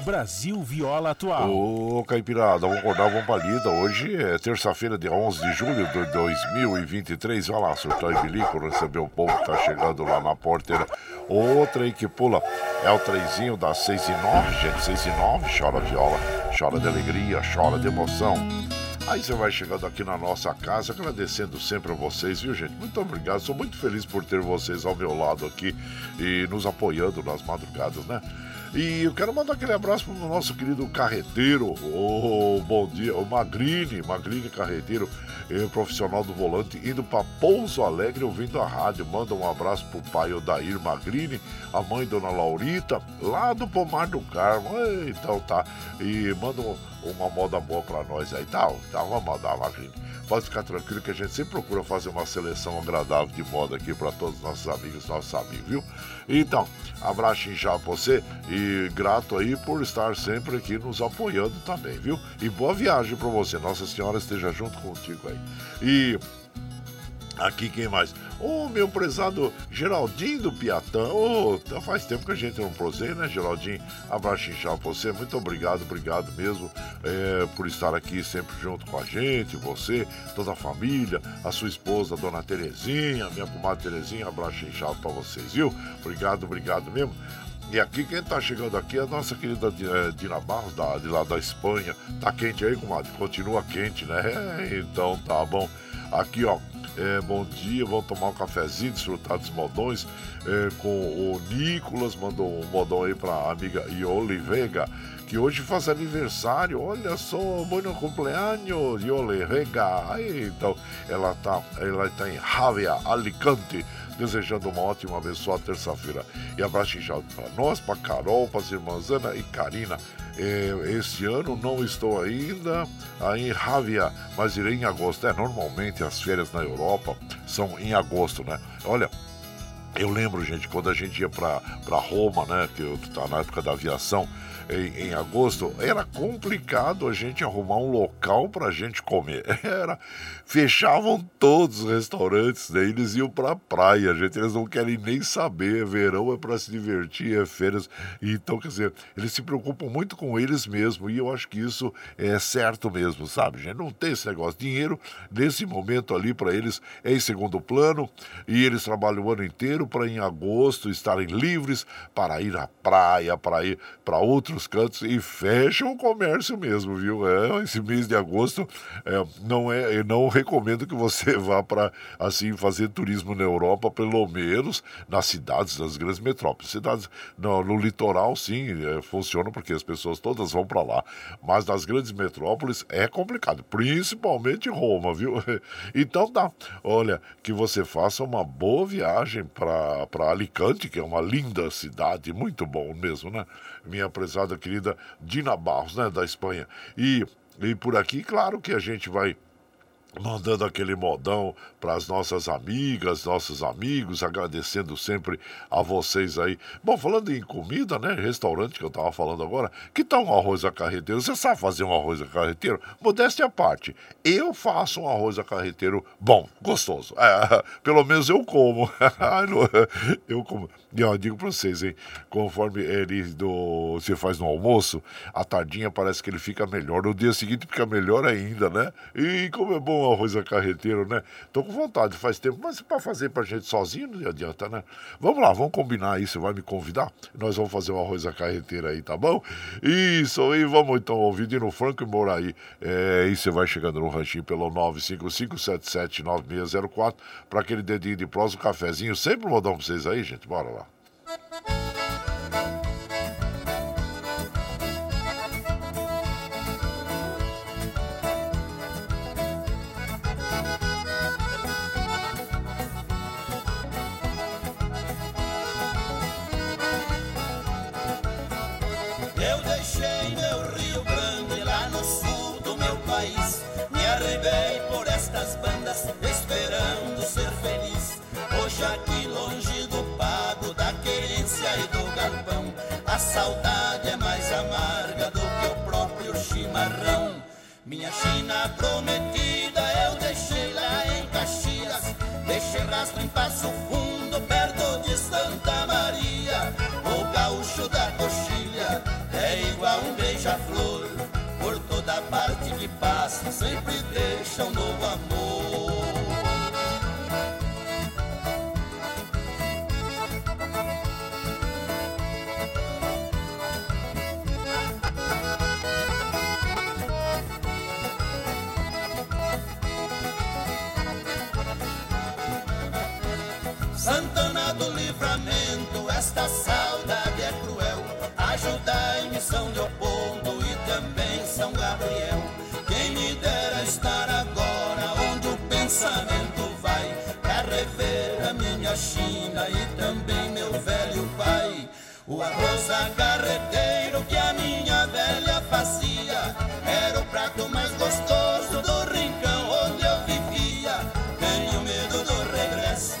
Brasil Viola Atual. Ô, Caipirada, vamos acordar, vamos pra lida. Hoje é terça-feira, dia 11 de julho de 2023. Vai lá, surtar e bilico, receber o povo que tá chegando lá na porteira. Outra aí que pula é o trenzinho das 6 e 9, gente. 6 e 9, chora viola, chora de alegria, chora de emoção. Aí você vai chegando aqui na nossa casa, agradecendo sempre a vocês, viu, gente? Muito obrigado, sou muito feliz por ter vocês ao meu lado aqui e nos apoiando nas madrugadas, né? E eu quero mandar aquele abraço para o nosso querido carreteiro, o bom dia, o Magrini, Magrini Carreteiro, eh, profissional do volante, indo para Pouso Alegre ouvindo a rádio. Manda um abraço pro pai Odair Magrini, a mãe Dona Laurita, lá do Pomar do Carmo. Então tá. E manda uma moda boa para nós aí. Tá, tá, vamos mandar, Magrini. Pode ficar tranquilo que a gente sempre procura fazer uma seleção agradável de moda aqui para todos os nossos amigos, nossos amigos, viu? Então, abraço já você e grato aí por estar sempre aqui nos apoiando também, viu? E boa viagem para você. Nossa Senhora esteja junto contigo aí. E aqui quem mais? Ô, oh, meu prezado Geraldinho do Piatã. Oh, faz tempo que a gente não proseia, né, Geraldinho? Abraço inchado pra você. Muito obrigado, obrigado mesmo é, por estar aqui sempre junto com a gente, você, toda a família, a sua esposa, a dona Terezinha, minha comadre Terezinha. Abraço inchado pra vocês, viu? Obrigado, obrigado mesmo. E aqui quem tá chegando aqui é a nossa querida eh, Dina Barros, da, de lá da Espanha. Tá quente aí, comadre? Continua quente, né? É, então tá bom. Aqui, ó, é, bom dia, vamos tomar um cafezinho, desfrutar dos modões é, com o Nicolas, mandou um modão aí pra amiga Ioli Vega, que hoje faz aniversário, olha só, bom cumpleaños, Ioli Vega, então, ela tá, ela tá em Javia, Alicante, desejando uma ótima, abençoada terça-feira. E abraço inchado para nós, para Carol, para as irmãs Ana e Karina. É, este ano não estou ainda em Javia, mas irei em agosto. É, normalmente as férias na Europa são em agosto, né? Olha, eu lembro, gente, quando a gente ia para Roma, né? Que eu tá na época da aviação, em, em, agosto, era complicado a gente arrumar um local para a gente comer. Era, fechavam todos os restaurantes, né? eles iam para a praia, gente, eles não querem nem saber. Verão é para se divertir, é férias. Então, quer dizer, eles se preocupam muito com eles mesmos e eu acho que isso é certo mesmo, sabe, gente? Não tem esse negócio. Dinheiro, nesse momento ali, para eles é em segundo plano e eles trabalham o ano inteiro para em agosto estarem livres para ir à praia, para ir para outros nos cantos e fecham o comércio mesmo, viu? É, esse mês de agosto é, não é, eu não recomendo que você vá para assim fazer turismo na Europa, pelo menos nas cidades, nas grandes metrópoles. Cidades no, no litoral, sim, é, funciona porque as pessoas todas vão para lá, mas nas grandes metrópoles é complicado, principalmente Roma, viu? Então tá, olha, que você faça uma boa viagem para Alicante, que é uma linda cidade, muito bom mesmo, né? Minha prezada querida Dina Barros, né, da Espanha. E, e por aqui, claro que a gente vai mandando aquele modão para as nossas amigas, nossos amigos, agradecendo sempre a vocês aí. Bom, falando em comida, né? Restaurante que eu tava falando agora, que tal um arroz a carreteiro? Você sabe fazer um arroz a carreteiro? Modéstia à parte, eu faço um arroz a carreteiro bom, gostoso. É, pelo menos eu como. eu como. E eu digo para vocês, hein? Conforme ele do, você faz no almoço, a tardinha parece que ele fica melhor. No dia seguinte fica melhor ainda, né? E como é bom o arroz a carreteiro, né? Tô com vontade, faz tempo, mas para fazer pra gente sozinho não adianta, né? Vamos lá, vamos combinar você vai me convidar? Nós vamos fazer o arroz a carreteiro aí, tá bom? Isso, e vamos então ouvir no Franco e Moraí. É, você vai chegando no ranchinho pelo 955-779604 para aquele dedinho de prosa, um cafezinho. Sempre vou dar pra vocês aí, gente. Bora lá. Saudade é mais amarga do que o próprio chimarrão. Minha China prometida eu deixei lá em Caxias, deixei rastro em Passo Fundo, perto de Santa Maria. O gaúcho da coxilha é igual um beija-flor, por toda parte que passa sempre deixa um novo amor. Arroz a carreteiro que a minha velha fazia era o prato mais gostoso do rincão onde eu vivia. Tenho medo do regresso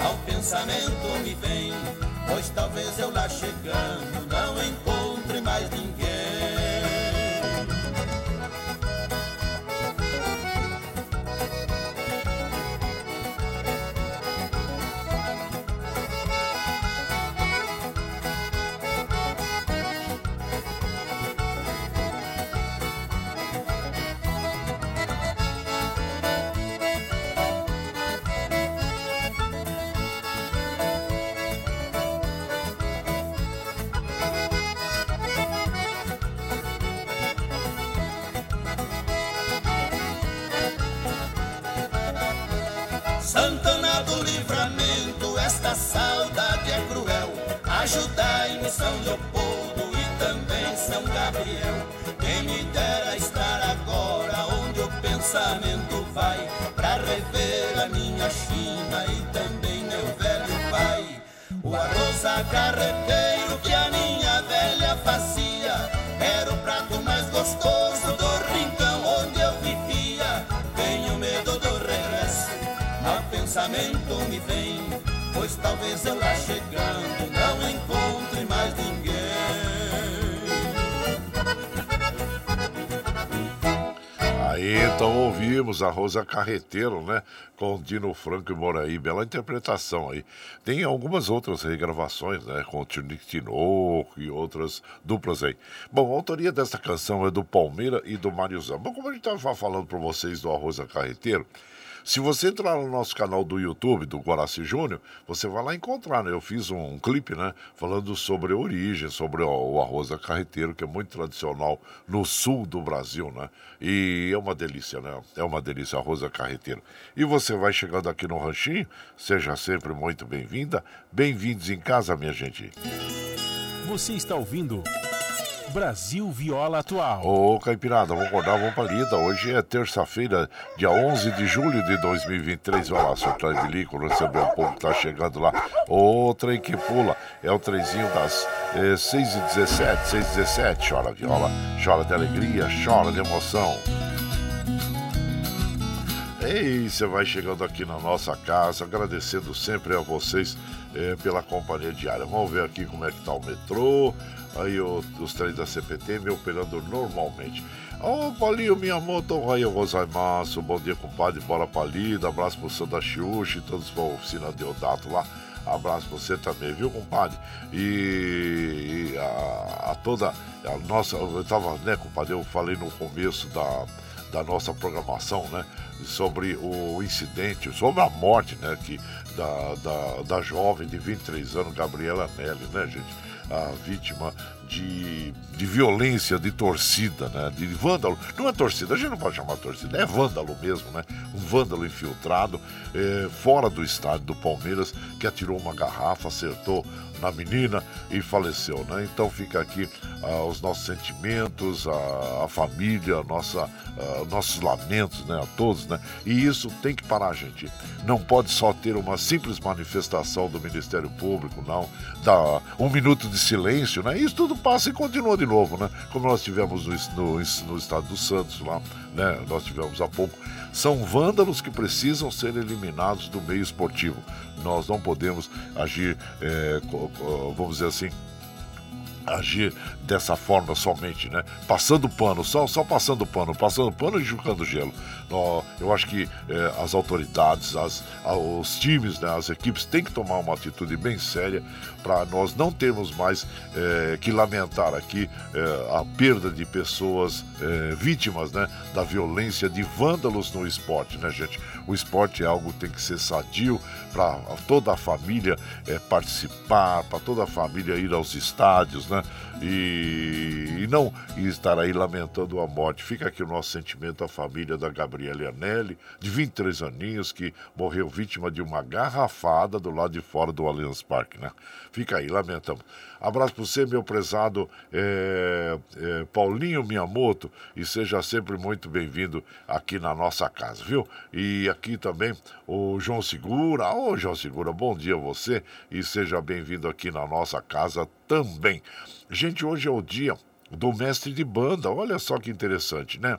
ao pensamento me vem, pois talvez eu lá chegando não encontre Santana do Livramento, esta saudade é cruel. Ajudai-me São Leopoldo e também São Gabriel. Quem me dera estar agora onde o pensamento vai para rever a minha China e também meu velho pai. O arroz a carreteiro que a minha velha fazia era o prato mais gostoso do rincão pensamento me vem, pois talvez eu lá chegando não encontre mais ninguém. Aí então ouvimos a Rosa Carreteiro, né? Com Dino Franco e Moraí, bela interpretação aí. Tem algumas outras regravações, né? Com Tinique Tinoco e outras duplas aí. Bom, a autoria dessa canção é do Palmeira e do Mariozão. Bom, como a gente estava falando para vocês do Arroz Carreteiro, se você entrar no nosso canal do YouTube, do Guaraci Júnior, você vai lá encontrar, né? Eu fiz um clipe, né? Falando sobre a origem, sobre o, o arroz a carreteiro, que é muito tradicional no sul do Brasil, né? E é uma delícia, né? É uma delícia, arroz a carreteiro. E você vai chegando aqui no Ranchinho, seja sempre muito bem-vinda. Bem-vindos em casa, minha gente. Você está ouvindo Brasil Viola Atual. Ô, Caipirada, vamos acordar, vamos pra lida. Hoje é terça-feira, dia 11 de julho de 2023. Vai lá, seu trem bilico, receber o povo que tá chegando lá. Ô, trem que pula, é o trenzinho das eh, 6h17, 6h17. Chora viola, chora de alegria, chora de emoção. Ei, você vai chegando aqui na nossa casa, agradecendo sempre a vocês eh, pela companhia diária. Vamos ver aqui como é que tá o metrô, aí o- os trens da CPT me operando normalmente. Ô, Paulinho, minha moto, aí eu gozaimasu, bom dia, compadre, bora pra lida, abraço pro Santa Xuxa e todos pra oficina de Odato lá. Abraço pra você também, viu, compadre? E, e a, a toda a nossa, eu tava, né, compadre, eu falei no começo da, da nossa programação, né? Sobre o incidente, sobre a morte, né? Que, da, da, da jovem de 23 anos, Gabriela Nelly, né, gente? A vítima de, de violência de torcida, né? De vândalo. Não é torcida, a gente não pode chamar torcida, é vândalo mesmo, né? Um vândalo infiltrado eh, fora do estádio do Palmeiras que atirou uma garrafa, acertou na menina e faleceu, né? Então fica aqui ah, os nossos sentimentos, a, a família, nossa, ah, nossos lamentos, né? A todos, né? E isso tem que parar, gente. Não pode só ter uma simples manifestação do Ministério Público, não. Dá um minuto de silêncio, né? Isso tudo passa e continua de novo, né? Como nós tivemos no, no, no estado do Santos lá, né? Nós tivemos há pouco. São vândalos que precisam ser eliminados do meio esportivo. Nós não podemos agir, co- vamos dizer assim, agir dessa forma somente, né? Passando pano, só, só passando pano, passando pano e jogando gelo. Eu acho que eh, as autoridades, as, os times, né, as equipes têm que tomar uma atitude bem séria para nós não termos mais eh, que lamentar aqui eh, a perda de pessoas vítimas né, da violência de vândalos no esporte, né, gente? O esporte é algo que tem que ser sadio para toda a família participar, para toda a família ir aos estádios, né? E, e não e estar aí lamentando a morte. Fica aqui o nosso sentimento à família da Gabriela Anelli, de 23 aninhos, que morreu vítima de uma garrafada do lado de fora do Allianz Parque, né? Fica aí, lamentamos. Abraço para você, meu prezado é, é, Paulinho Miyamoto, e seja sempre muito bem-vindo aqui na nossa casa, viu? E aqui também o João Segura. Ô, João Segura, bom dia a você e seja bem-vindo aqui na nossa casa também. Gente, hoje é o dia do mestre de banda, olha só que interessante, né?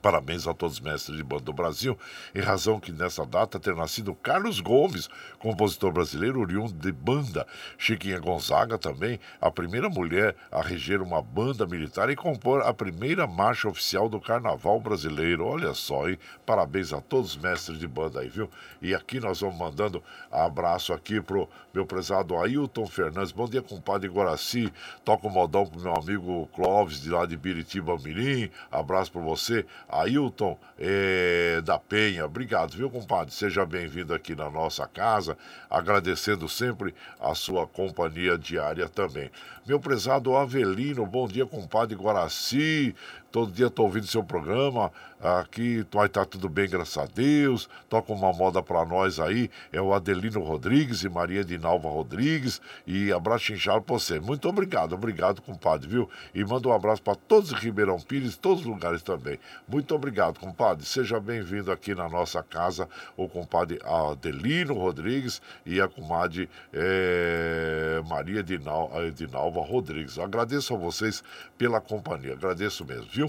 Parabéns a todos os mestres de banda do Brasil, em razão que nessa data ter nascido Carlos Gomes, compositor brasileiro oriundo de banda. Chiquinha Gonzaga também, a primeira mulher a reger uma banda militar e compor a primeira marcha oficial do Carnaval brasileiro. Olha só, hein? Parabéns a todos os mestres de banda aí, viu? E aqui nós vamos mandando abraço aqui pro meu prezado Ailton Fernandes. Bom dia, compadre Guaraci. Toca o um modão pro meu amigo Clóvis, de lá de Biritiba Mirim. Abraço para você. Ailton é, da Penha. Obrigado, viu, compadre? Seja bem-vindo aqui na nossa casa, agradecendo sempre a sua companhia diária também. Meu prezado Avelino, bom dia, compadre Guaraci. Todo dia estou ouvindo seu programa. Aqui vai estar tá tudo bem, graças a Deus. Toca uma moda para nós aí. É o Adelino Rodrigues e Maria de Nalva Rodrigues. E abraço inchado para você. Muito obrigado, obrigado, compadre, viu? E manda um abraço para todos em Ribeirão Pires, todos os lugares também. Muito obrigado, compadre. Seja bem-vindo aqui na nossa casa, o compadre Adelino Rodrigues e a comadre é, Maria de Nalva Rodrigues. agradeço a vocês pela companhia, agradeço mesmo, viu?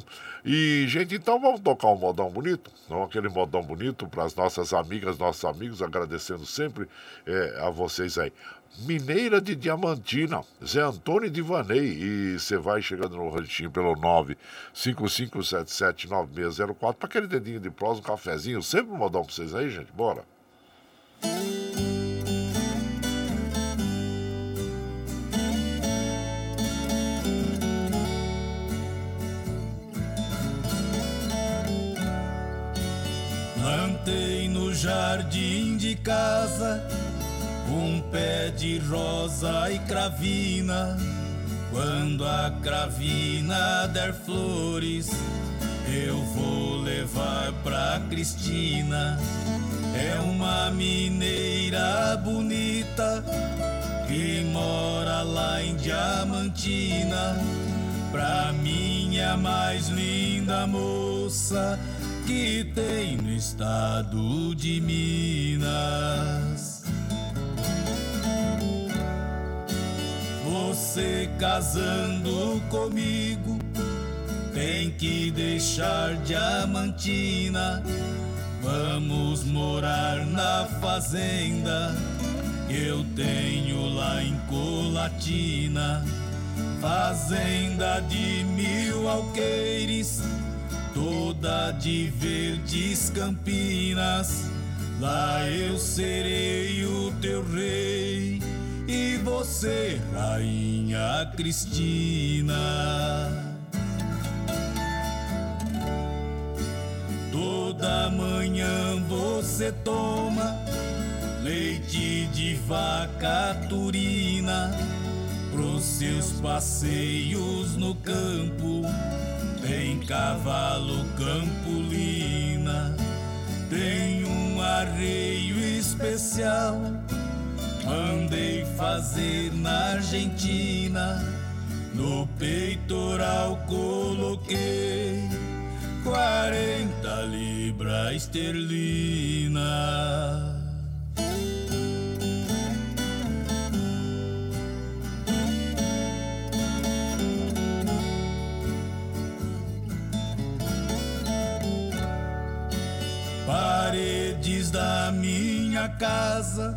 E, gente, então vamos tocar um modão bonito, aquele modão bonito para as nossas amigas, nossos amigos, agradecendo sempre é, a vocês aí. Mineira de Diamantina, Zé Antônio de Vanei. E você vai chegando no ranchinho pelo 955779604 para aquele dedinho de prosa, um cafezinho. Sempre um modão para vocês aí, gente. Bora. De casa um pé de rosa e cravina. Quando a cravina der flores, eu vou levar pra Cristina. É uma mineira bonita que mora lá em Diamantina. Pra mim é a mais linda moça que tem no estado de Minas. Você casando comigo tem que deixar Diamantina. Vamos morar na fazenda que eu tenho lá em Colatina. Fazenda de mil alqueires toda de verdes campinas. Lá eu serei o teu rei e você, rainha Cristina. Toda manhã você toma leite de vaca turina pros seus passeios no campo tem cavalo campolina, tem um arreio especial. Mandei fazer na Argentina, no peitoral coloquei 40 libras esterlina. Paredes da minha casa,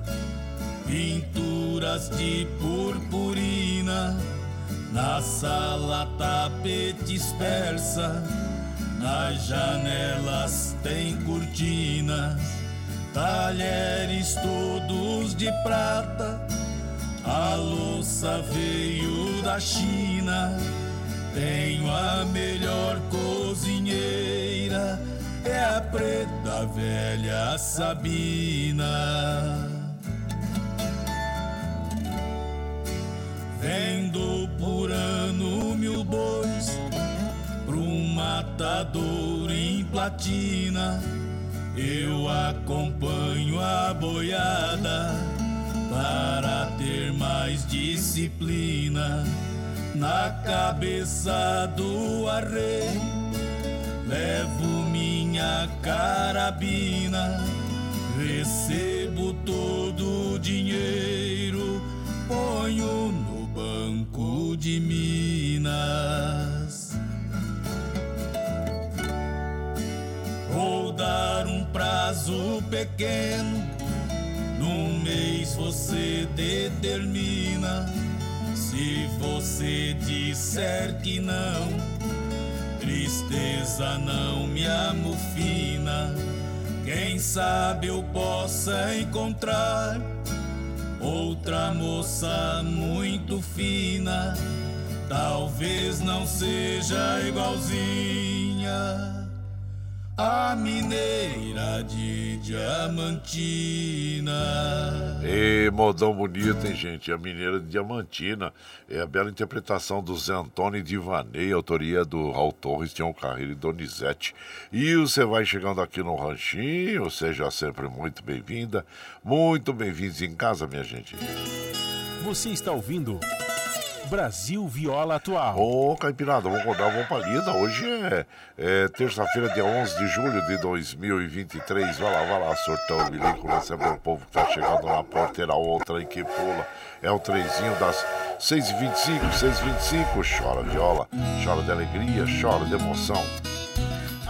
pinturas de purpurina, Na sala tapetes persa, nas janelas tem cortinas, talheres todos de prata. A louça veio da China, tenho a melhor cozinheira, é a preta velha Sabina. Vendo por ano mil bois Pro matador em platina Eu acompanho a boiada Para ter mais disciplina Na cabeça do arreio Levo minha carabina Recebo todo o dinheiro Ponho no Banco de Minas. Vou dar um prazo pequeno, num mês você determina. Se você disser que não, tristeza não me amofina. Quem sabe eu possa encontrar Outra moça muito fina, talvez não seja igualzinha a mineira de Diamantina. E modão bonito, hein, gente? A mineira de Diamantina. É a bela interpretação do Zé Antônio Divanei, autoria do Raul Torres, Tião Carreiro e Donizete. E você vai chegando aqui no Ranchinho, seja sempre muito bem-vinda. Muito bem-vindos em casa, minha gente. Você está ouvindo. Brasil Viola Atual. Ô, Caipirada, vamos dar uma palida. Hoje é, é terça-feira, dia 11 de julho de 2023. Vai lá, vai lá, sortão, bilico, recebe o povo que tá chegando na porteira, outra em que pula. É o trezinho das 6h25, 6h25. Chora viola, chora de alegria, chora de emoção.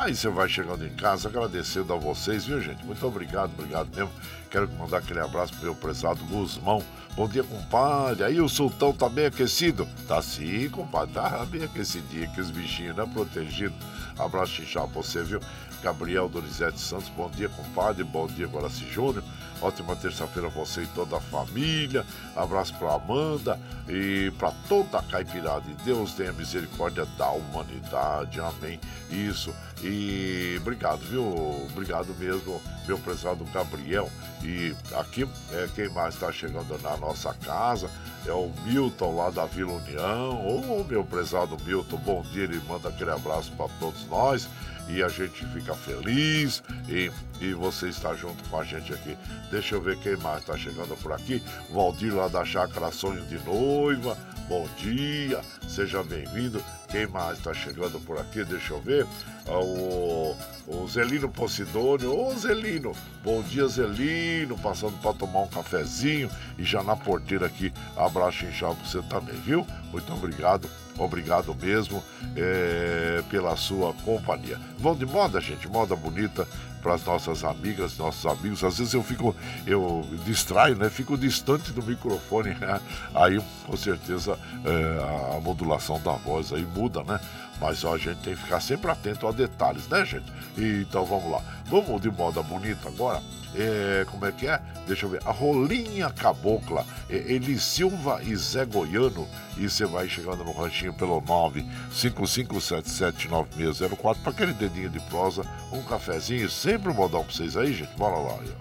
Aí você vai chegando em casa, agradecendo a vocês, viu, gente? Muito obrigado, obrigado mesmo. Quero mandar aquele abraço pro meu prezado Guzmão. Bom dia, compadre. Aí o sultão tá bem aquecido? Tá sim, compadre. Tá bem aquecidinho, que os bichinhos, né? Protegido. Abraço, xixá, pra você, viu? Gabriel Donizete Santos, bom dia, compadre. Bom dia, Guaraci Júnior. Ótima terça-feira você e toda a família. Abraço para Amanda e para toda a caipirada. E Deus tenha misericórdia da humanidade. Amém. Isso. E obrigado, viu? Obrigado mesmo, meu prezado Gabriel. E aqui é quem mais está chegando na nossa casa é o Milton lá da Vila União. Ô, oh, meu prezado Milton, bom dia. Ele manda aquele abraço para todos nós e a gente fica feliz e, e você está junto com a gente aqui. Deixa eu ver quem mais está chegando por aqui. Valdir lá da Chácara Sonho de Noiva. Bom dia, seja bem-vindo. Quem mais está chegando por aqui? Deixa eu ver. Ah, o, o Zelino Posidônio. Ô Zelino, bom dia Zelino. Passando para tomar um cafezinho e já na porteira aqui. Abraço inchado para você também, viu? Muito obrigado Obrigado mesmo é, pela sua companhia. Vão de moda, gente, moda bonita para as nossas amigas, nossos amigos. Às vezes eu fico, eu distraio, né? Fico distante do microfone, né? aí com certeza é, a modulação da voz aí muda, né? Mas ó, a gente tem que ficar sempre atento a detalhes, né, gente? Então vamos lá. Vamos de moda bonita agora é, como é que é? Deixa eu ver. A Rolinha Cabocla, é, Eli Silva e Zé Goiano. E você vai chegando no ranchinho pelo 955779604 para aquele dedinho de prosa, um cafezinho, sempre um modão para vocês aí, gente. Bora lá. Aí,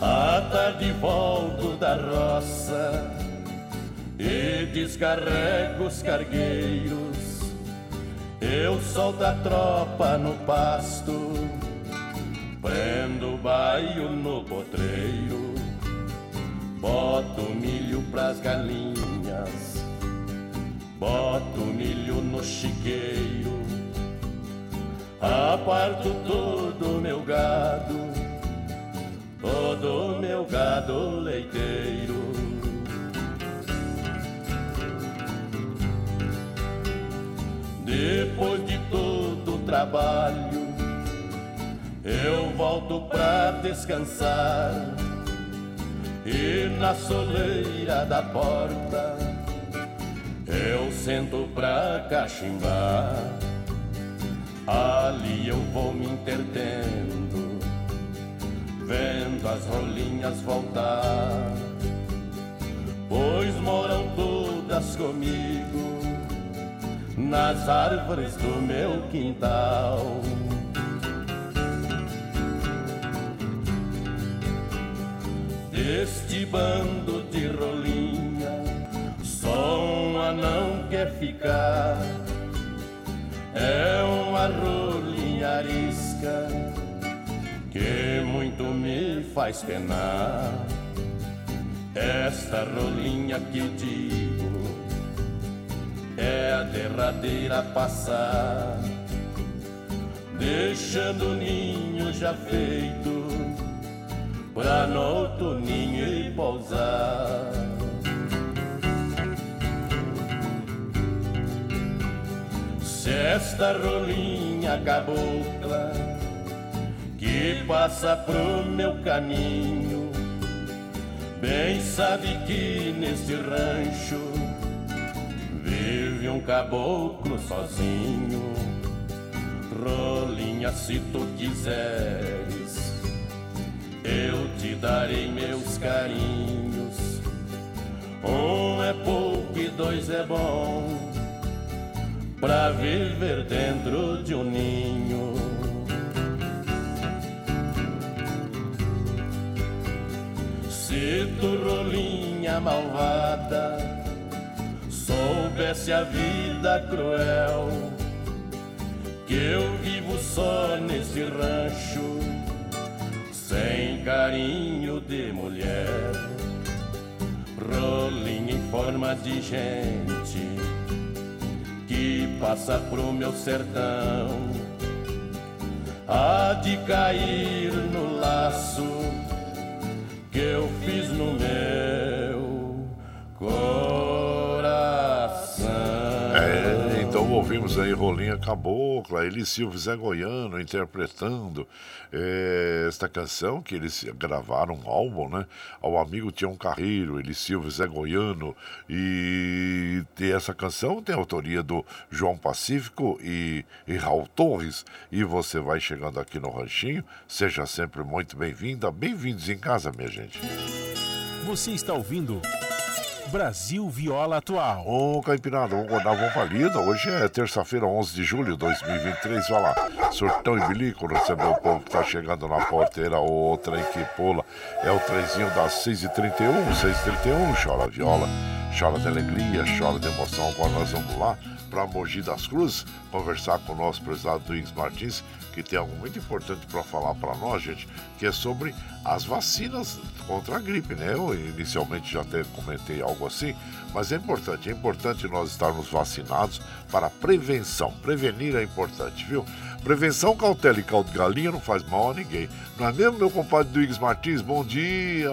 À tarde volto da roça e descarrego os cargueiros eu solto a tropa no pasto, prendo o baio no potreiro, boto milho pras galinhas, boto milho no chiqueiro, aparto todo meu gado, todo meu gado leiteiro. Depois de todo o trabalho, eu volto pra descansar. E na soleira da porta eu sento pra cachimbar. Ali eu vou me entretendo, vendo as rolinhas voltar. Pois moram todas comigo nas árvores do meu quintal. Este bando de rolinha, só um anão quer ficar. É uma rolinha arisca que muito me faz penar. Esta rolinha que é a derradeira passar, deixando o ninho já feito pra no outro ninho pousar. Se esta rolinha cabocla que passa pro meu caminho, bem sabe que nesse rancho vive um caboclo sozinho. Rolinha, se tu quiseres, eu te darei meus carinhos. Um é pouco e dois é bom, pra viver dentro de um ninho. Se tu, rolinha malvada, soubesse a vida cruel que eu vivo só nesse rancho sem carinho de mulher rolinha em forma de gente que passa pro meu sertão há de cair no laço que eu fiz no meu coração. Ouvimos aí Rolinha Cabocla, Eli Silva Zé Goiano interpretando é, esta canção que eles gravaram um álbum, né? Ao amigo Tião Carreiro, Eli Silva Zé Goiano e, e essa canção tem autoria do João Pacífico e, e Raul Torres e você vai chegando aqui no Ranchinho, seja sempre muito bem-vinda, bem-vindos em casa, minha gente. Você está ouvindo Brasil Viola Atual. Ô, Caipirada, vamos guardar a valida. Hoje é terça-feira, 11 de julho de 2023. Vai lá, surtão e bilico, recebeu o povo que tá chegando na porteira. O trem que pula é o trenzinho das 6h31. 6h31, chora viola, chora de alegria, chora de emoção. Agora nós vamos lá para Mogi das Cruzes conversar com o nosso prezado Luiz Martins, que tem algo muito importante para falar para nós, gente, que é sobre as vacinas contra a gripe, né? Eu inicialmente já até comentei algo assim, mas é importante, é importante nós estarmos vacinados para prevenção. Prevenir é importante, viu? Prevenção, cautela e caldo de galinha não faz mal a ninguém. Não é mesmo, meu compadre Duígues Martins? Bom dia!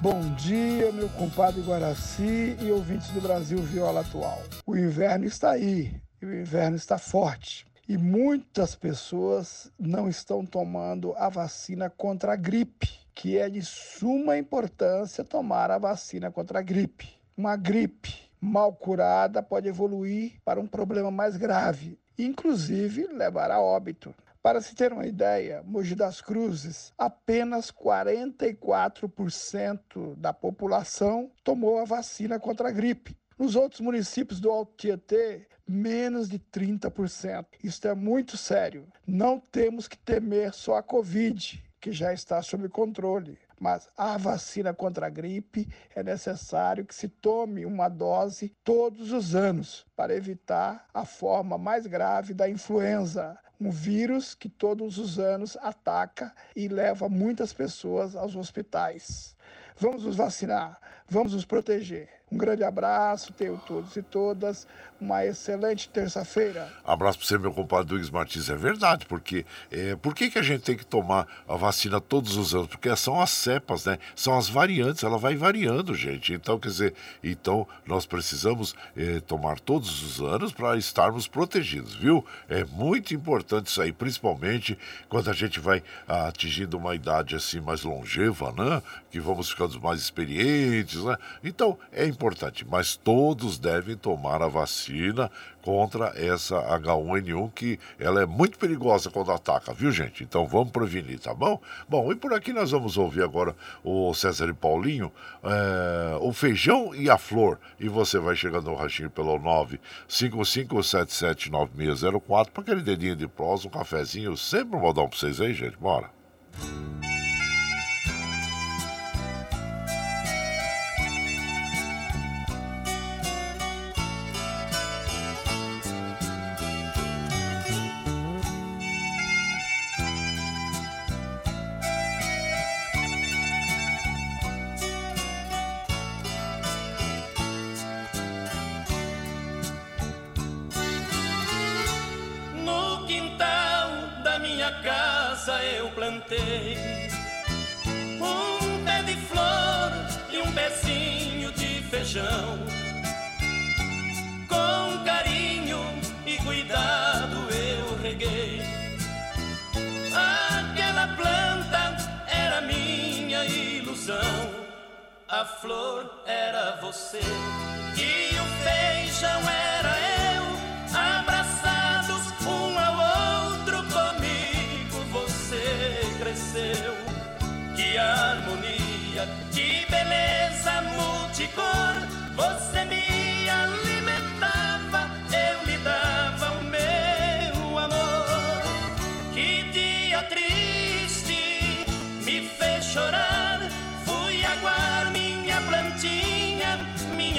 Bom dia, meu compadre Guaraci e ouvintes do Brasil Viola Atual. O inverno está aí, e o inverno está forte. E muitas pessoas não estão tomando a vacina contra a gripe, que é de suma importância tomar a vacina contra a gripe. Uma gripe mal curada pode evoluir para um problema mais grave, inclusive levar a óbito. Para se ter uma ideia, Mogi das Cruzes, apenas 44% da população tomou a vacina contra a gripe. Nos outros municípios do Alto Tietê, menos de 30%. Isso é muito sério. Não temos que temer só a Covid, que já está sob controle. Mas a vacina contra a gripe é necessário que se tome uma dose todos os anos para evitar a forma mais grave da influenza, um vírus que todos os anos ataca e leva muitas pessoas aos hospitais. Vamos nos vacinar, vamos nos proteger. Um grande abraço, tenho todos e todas uma excelente terça-feira. Abraço para você, meu compadre Duígues Martins. É verdade, porque é, por que, que a gente tem que tomar a vacina todos os anos? Porque são as cepas, né? São as variantes, ela vai variando, gente. Então, quer dizer, então nós precisamos é, tomar todos os anos para estarmos protegidos, viu? É muito importante isso aí, principalmente quando a gente vai atingindo uma idade assim mais longeva, né? Que vamos ficando mais experientes, né? Então, é importante, mas todos devem tomar a vacina contra essa H1N1 que ela é muito perigosa quando ataca, viu gente? Então vamos prevenir, tá bom? Bom, e por aqui nós vamos ouvir agora o César e Paulinho, é, o feijão e a flor. E você vai chegando no ranchinho pelo 955779604 para aquele dedinho de prosa, um cafezinho, sempre um modão para vocês aí, gente. Bora!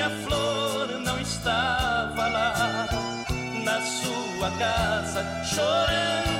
minha flor não estava lá na sua casa chorando.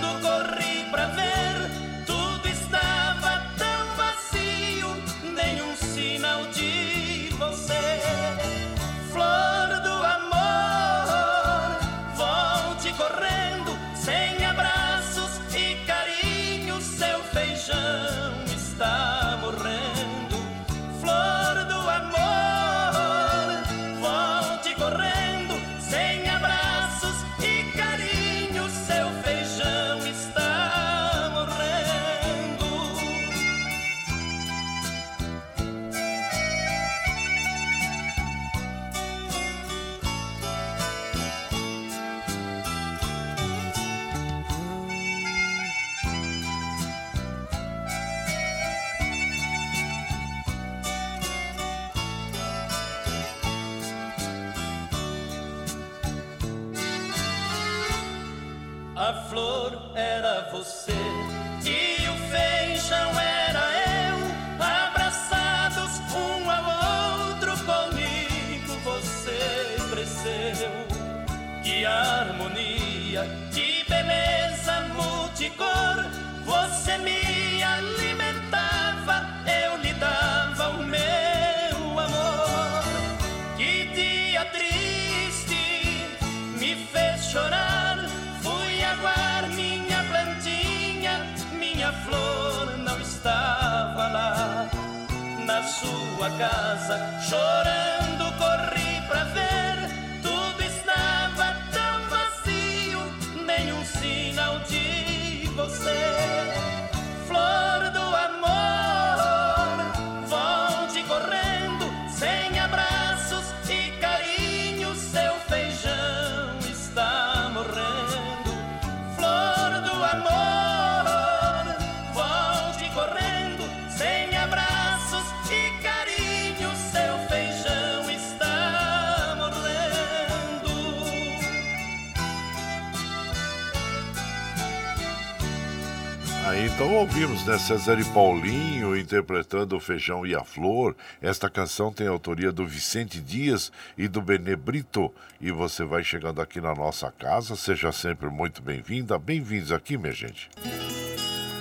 Né? César e Paulinho interpretando o Feijão e a Flor. Esta canção tem autoria do Vicente Dias e do Benê Brito. E você vai chegando aqui na nossa casa, seja sempre muito bem-vinda. Bem-vindos aqui, minha gente.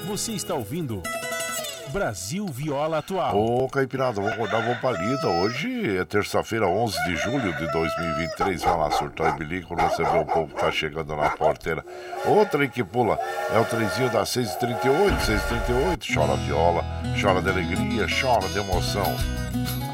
Você está ouvindo. Brasil Viola Atual. Ô, Caipirada, vamos acordar, vamos pra lida. Hoje é terça-feira, 11 de julho de 2023. Vai lá, surtou e bilico, você vê o povo tá chegando na porteira. Outra que pula é o trenzinho das 6h38, 6h38. Chora viola, chora de alegria, chora de emoção.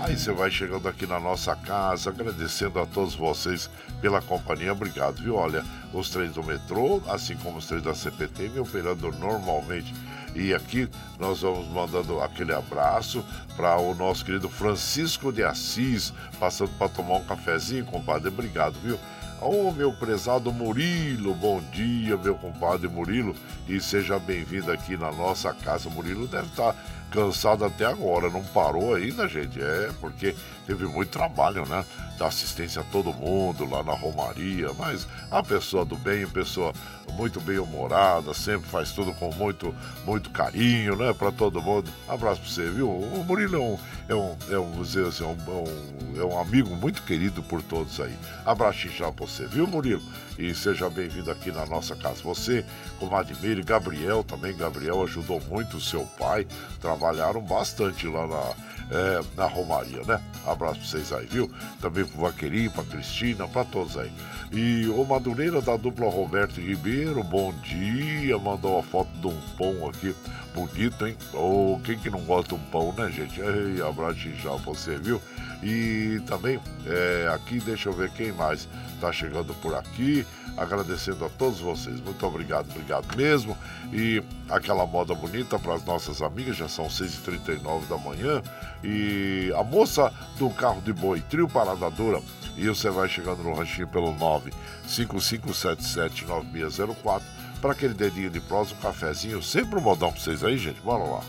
Aí você vai chegando aqui na nossa casa, agradecendo a todos vocês pela companhia. Obrigado, viu? Olha, os trens do metrô, assim como os trens da CPT, me operando normalmente e aqui nós vamos mandando aquele abraço para o nosso querido Francisco de Assis, passando para tomar um cafezinho, compadre. Obrigado, viu? Ô oh, meu prezado Murilo, bom dia, meu compadre Murilo, e seja bem-vindo aqui na nossa casa. Murilo deve estar tá cansado até agora, não parou ainda, gente. É, porque teve muito trabalho, né? Da assistência a todo mundo lá na Romaria, mas a pessoa do bem, pessoa muito bem humorada, sempre faz tudo com muito, muito carinho, né? Para todo mundo. Abraço para você, viu? O Murilo é um, é um, é um, assim, é um, é um amigo muito querido por todos aí. Abraço já para você, viu, Murilo? E seja bem-vindo aqui na nossa casa. Você, com Admire, Gabriel também. Gabriel ajudou muito o seu pai, trabalharam bastante lá na, é, na Romaria, né? Abraço pra vocês aí, viu? Também pro Vaqueirinho, pra Cristina, pra todos aí. E o Madureira da dupla Roberto Ribeiro, bom dia. Mandou uma foto de um pão aqui, bonito, hein? Oh, quem que não gosta de um pão, né, gente? Ei, abraço já você, viu? E também, é, aqui, deixa eu ver quem mais está chegando por aqui. Agradecendo a todos vocês. Muito obrigado, obrigado mesmo. E aquela moda bonita para as nossas amigas, já são 6h39 da manhã. E a moça do carro de boi, trio Parada Dura. E você vai chegando no ranchinho pelo 955779604 para aquele dedinho de prosa, um cafezinho. Sempre um modão para vocês aí, gente. Bora lá.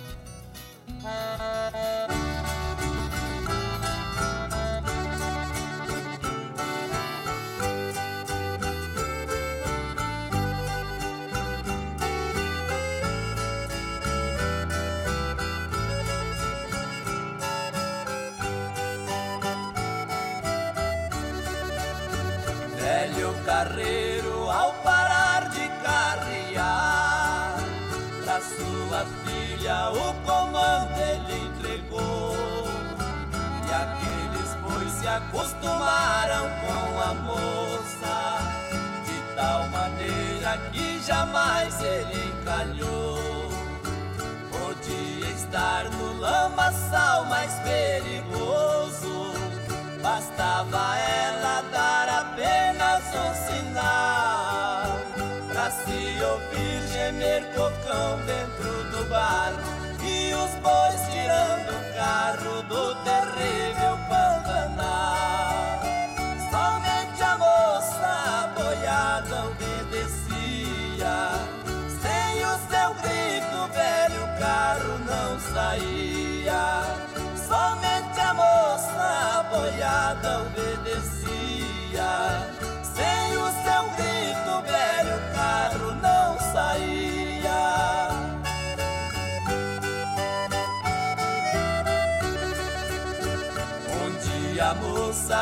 carreiro filha o comando ele entregou. E aqueles pois se acostumaram com a moça De tal maneira que jamais ele encalhou. Podia estar no lamaçal mais perigoso Bastava ela dar apenas um sinal Pra se ouvir gemer cocão do E os bois tirando o carro do terrível Pantanal. Somente a moça boiada obedecia Sem o seu grito velho carro não saía. Somente a moça boiada obedecia.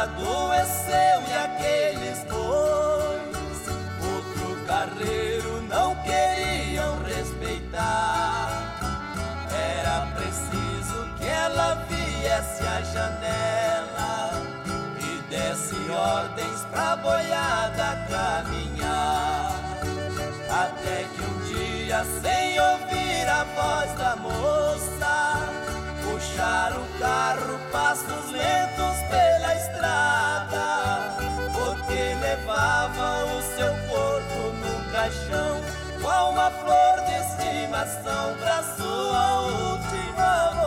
Adoeceu e aqueles bois, outro carreiro não queriam respeitar. Era preciso que ela viesse à janela e desse ordens pra boiada caminhar. Até que um dia, sem ouvir a voz da moça, puxaram o carro passos lentos pela estrada, porque levavam o seu corpo num caixão com uma flor de estimação pra sua última morada.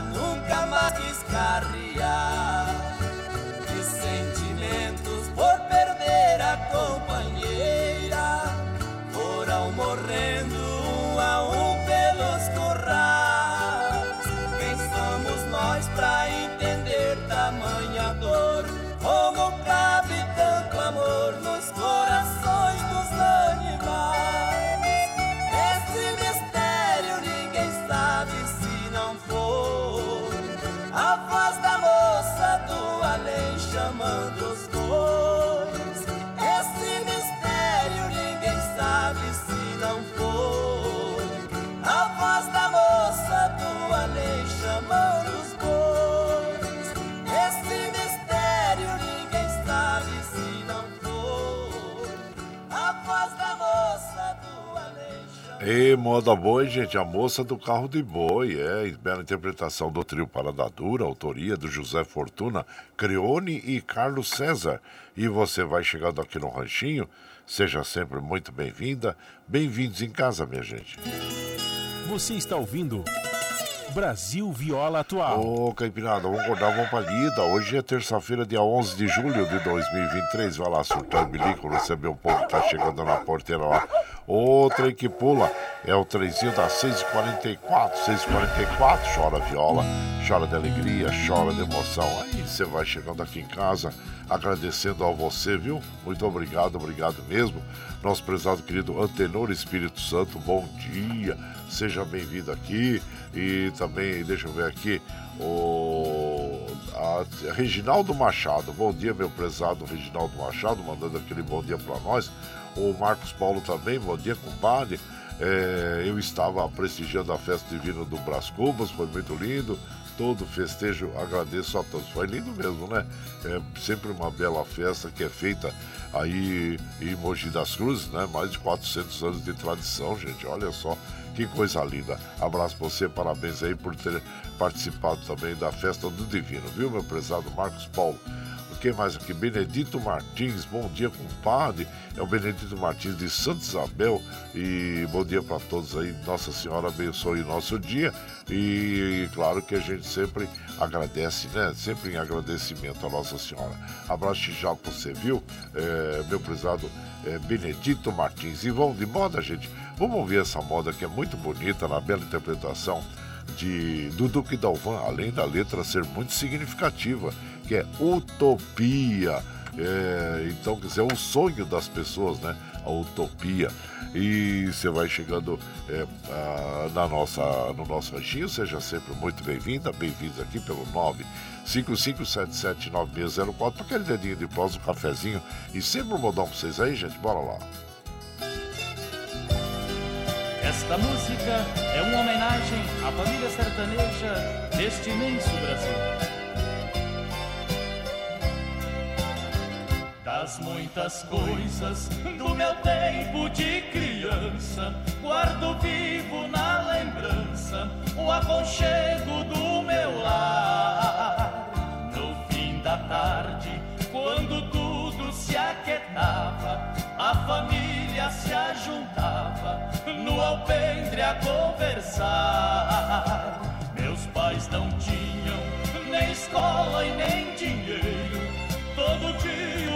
Nunca más piscaría E moda boi, gente, a moça do carro de boi, é, bela interpretação do trio Parada Dura, autoria do José Fortuna, Creone e Carlos César. E você vai chegando aqui no Ranchinho, seja sempre muito bem-vinda, bem-vindos em casa, minha gente. Você está ouvindo Brasil Viola Atual. Ô, Caipirada, vamos acordar uma palhida. Hoje é terça-feira, dia 11 de julho de 2023. Vai lá, surtando bilico, receber um povo que tá chegando na porteira lá. Outra que pula é o trenzinho das 6h44. 6h44, chora viola, chora de alegria, chora de emoção. Aí você vai chegando aqui em casa, agradecendo a você, viu? Muito obrigado, obrigado mesmo. Nosso prezado querido Antenor Espírito Santo, bom dia. Seja bem-vindo aqui. E também, deixa eu ver aqui, o a, Reginaldo Machado. Bom dia, meu prezado Reginaldo Machado, mandando aquele bom dia para nós. O Marcos Paulo também, bom dia, compadre. É, eu estava prestigiando a festa divina do Brás Cubas, foi muito lindo. Todo festejo, agradeço a todos. Foi lindo mesmo, né? É sempre uma bela festa que é feita aí em Mogi das Cruzes, né? Mais de 400 anos de tradição, gente. Olha só que coisa linda. Abraço pra você, parabéns aí por ter participado também da festa do Divino, viu, meu prezado Marcos Paulo? Quem mais aqui? Benedito Martins, bom dia, compadre. É o Benedito Martins de Santa Isabel. E bom dia para todos aí. Nossa Senhora abençoe o nosso dia. E claro que a gente sempre agradece, né? Sempre em agradecimento a Nossa Senhora. Abraço já para você, viu? É, meu prezado é, Benedito Martins. E vamos de moda, gente. Vamos ouvir essa moda que é muito bonita, na bela interpretação de do Duque Dalvan, além da letra ser muito significativa que é utopia. É, então, quer dizer, é o sonho das pessoas, né? A utopia. E você vai chegando é, a, na nossa, no nosso ranchinho, seja sempre muito bem-vinda, bem-vindos aqui pelo 955779604 para aquele dedinho de prós, um cafezinho e sempre um modão pra vocês aí, gente. Bora lá. Esta música é uma homenagem à família sertaneja deste imenso Brasil. Das muitas coisas do meu tempo de criança, guardo vivo na lembrança o aconchego do meu lar. Tarde, quando tudo se aquietava, a família se ajuntava no alpendre a conversar. Meus pais não tinham nem escola e nem dinheiro, todo dia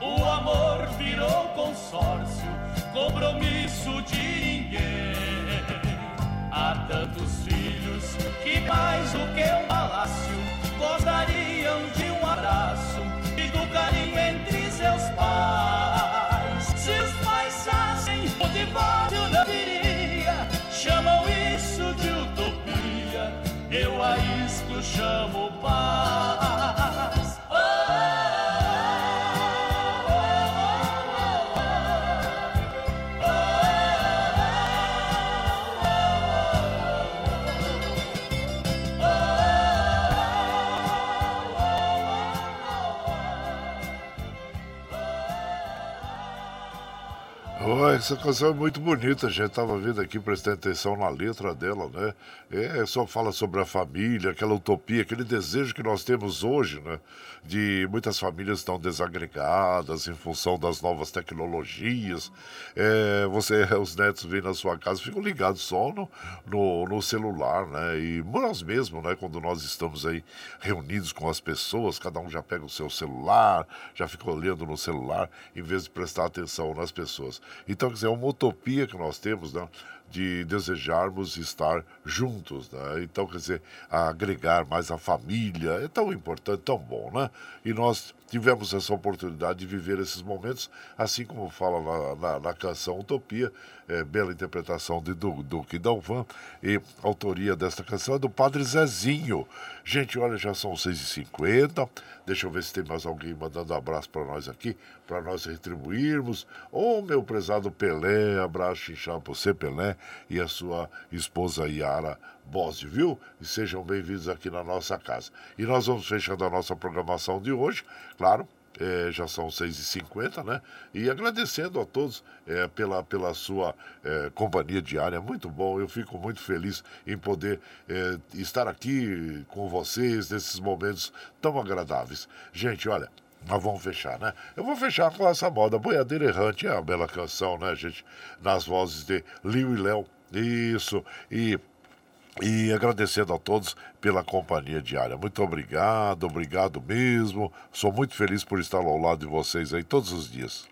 O amor virou consórcio, compromisso de ninguém. Há tantos filhos que mais do que um palácio gostariam de um abraço. Essa canção é muito bonita, a gente estava vendo aqui, prestando atenção na letra dela, né? É, só fala sobre a família, aquela utopia, aquele desejo que nós temos hoje, né? De muitas famílias estão desagregadas em função das novas tecnologias. É, você, os netos vêm na sua casa, ficam ligados só no, no, no celular, né? E nós mesmos, né? Quando nós estamos aí reunidos com as pessoas, cada um já pega o seu celular, já fica olhando no celular, em vez de prestar atenção nas pessoas. Então, quer dizer, é uma utopia que nós temos, né? de desejarmos estar juntos, né? Então, quer dizer, agregar mais a família é tão importante, tão bom, né? E nós tivemos essa oportunidade de viver esses momentos, assim como fala na, na, na canção Utopia, é, bela interpretação de du, Duque Dalvan, e autoria desta canção é do Padre Zezinho. Gente, olha, já são 6h50, deixa eu ver se tem mais alguém mandando abraço para nós aqui, para nós retribuirmos. Ô, oh, meu prezado Pelé, abraço inchado para você, Pelé, e a sua esposa Yara Bose, viu? E sejam bem-vindos aqui na nossa casa. E nós vamos fechando a nossa programação de hoje, claro, é, já são 6h50, né? E agradecendo a todos é, pela, pela sua é, companhia diária. Muito bom, eu fico muito feliz em poder é, estar aqui com vocês nesses momentos tão agradáveis. Gente, olha. Nós vamos fechar, né? Eu vou fechar com essa moda Boiadeira Errante, é uma bela canção, né, gente? Nas vozes de Liu e Léo. Isso. E e agradecendo a todos pela companhia diária. Muito obrigado, obrigado mesmo. Sou muito feliz por estar ao lado de vocês aí todos os dias.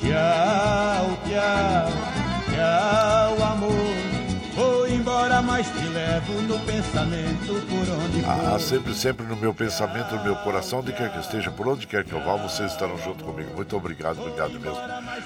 Tchau, tchau, tchau, amor. Vou embora, mas te levo no Ah, sempre, sempre no meu pensamento, no meu coração, onde quer que esteja, por onde quer que eu vá, vocês estarão junto comigo. Muito obrigado, obrigado mesmo.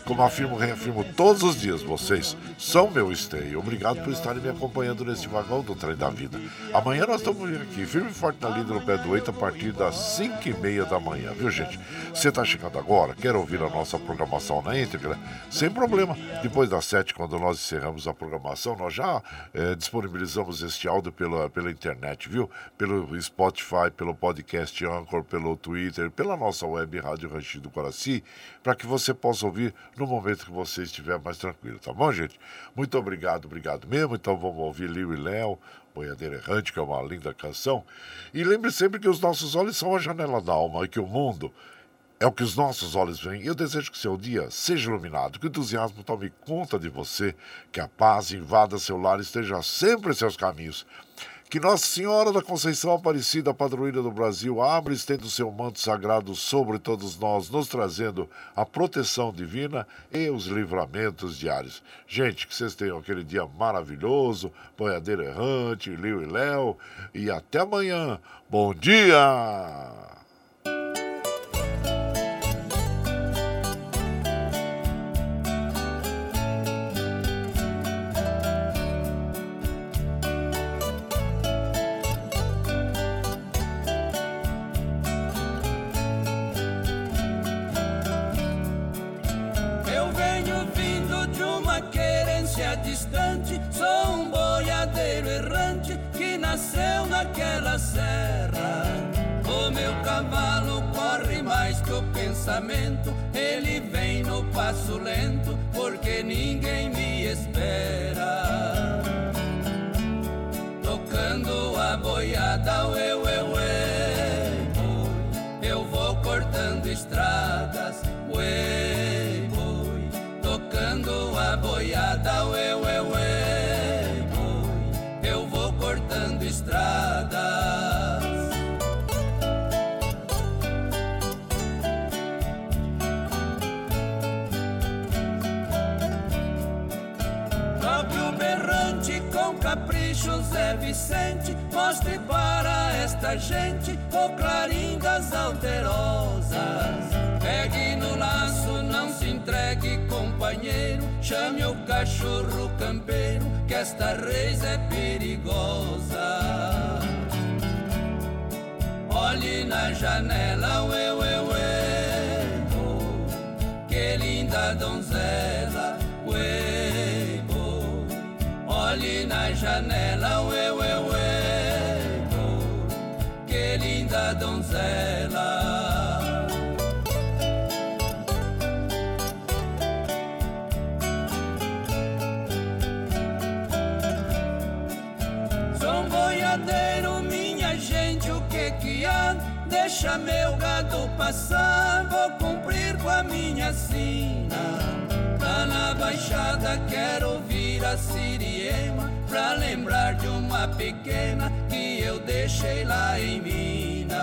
Como afirmo, reafirmo todos os dias, vocês são meu esteio. Obrigado por estarem me acompanhando neste vagão do trem da vida. Amanhã nós estamos aqui, firme e forte na linha no pé do oito, a partir das 5 e meia da manhã, viu gente? Você está chegando agora, quer ouvir a nossa programação na íntegra? Sem problema. Depois das 7, quando nós encerramos a programação, nós já é, disponibilizamos este áudio pela, pela internet, viu? Pelo Spotify, pelo podcast Anchor, pelo Twitter, pela nossa web Rádio Ranchido do Coraci, para que você possa ouvir no momento que você estiver mais tranquilo, tá bom, gente? Muito obrigado, obrigado mesmo. Então vamos ouvir Liu e Léo. Boiadeira Errante, que é uma linda canção. E lembre sempre que os nossos olhos são a janela da alma e que o mundo é o que os nossos olhos veem. Eu desejo que seu dia seja iluminado, que o entusiasmo tome conta de você, que a paz invada seu lar e esteja sempre em seus caminhos. Que Nossa Senhora da Conceição Aparecida, padroeira do Brasil, abra e estenda o seu manto sagrado sobre todos nós, nos trazendo a proteção divina e os livramentos diários. Gente, que vocês tenham aquele dia maravilhoso, boiadeiro errante, Liu e Léo, e até amanhã. Bom dia! Pensamento. Ele vem no passo lento, porque ninguém me Zé Vicente, mostre para esta gente o clarim das alterosas. Pegue no laço, não se entregue, companheiro, chame o cachorro campeiro, que esta reis é perigosa. Olhe na janela, ué, ué, ué, que linda donzela, Olhe na janela, ué, ué, ué, que linda donzela. Sou boiadeiro, minha gente, o que que há? Deixa meu gado passar, vou cumprir com a minha sina. Lá na baixada quero ouvir a siriema, pra lembrar de uma pequena que eu deixei lá em Minas.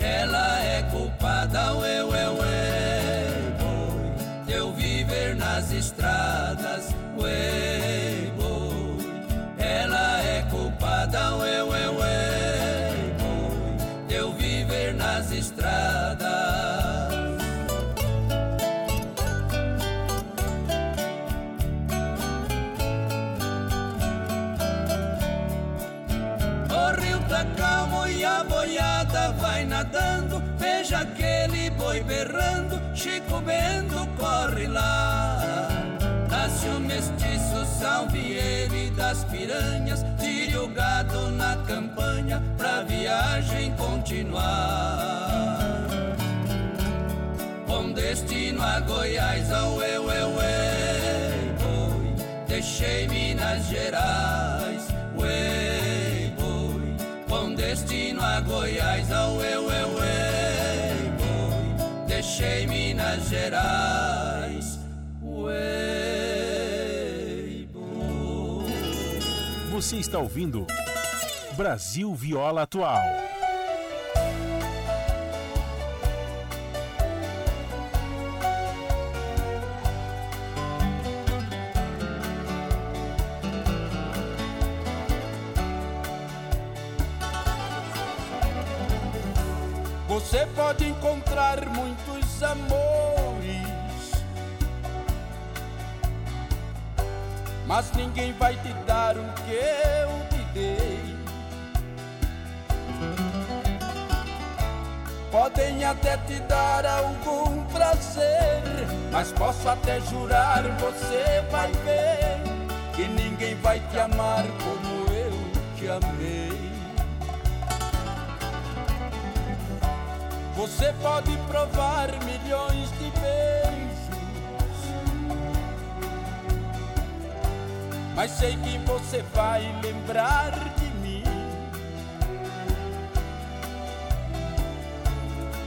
Ela é culpada, ué, ué, ué, de eu viver nas estradas, ué, Bento corre lá. Nasce o mestiço salvieiro das piranhas, tire o gado na campanha pra viagem continuar. Com destino a Goiás, ao eu, eu, eu, boi, deixei Minas Gerais, ué, boi, com destino a Goiás, ao eu, Gerais, ué, Você está ouvindo Brasil Viola Atual. Você pode encontrar muitos amores, mas ninguém vai te dar o que eu te dei. Podem até te dar algum prazer, mas posso até jurar, você vai ver que ninguém vai te amar como eu te amei. Você pode provar milhões de beijos, mas sei que você vai lembrar de mim.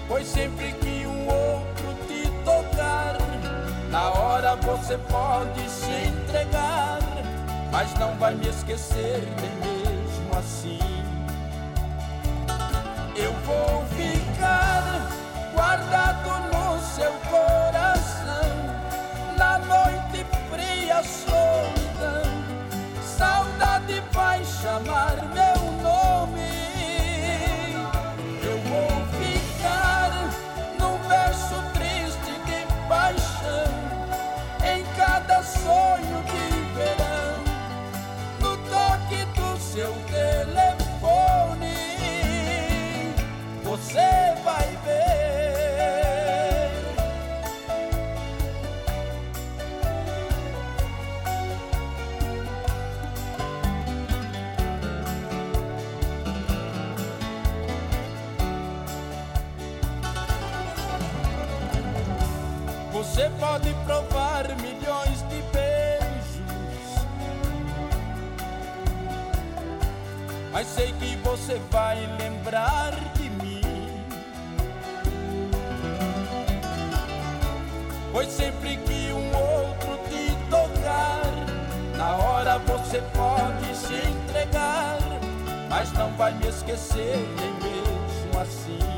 Pois sempre que um outro te tocar, na hora você pode se entregar, mas não vai me esquecer nem mesmo assim. Eu vou ficar guardado no seu coração na noite fria, solidão. Chamar meu mas sei que você vai lembrar de mim. Pois sempre que um outro te tocar, na hora você pode se entregar, mas não vai me esquecer nem mesmo assim.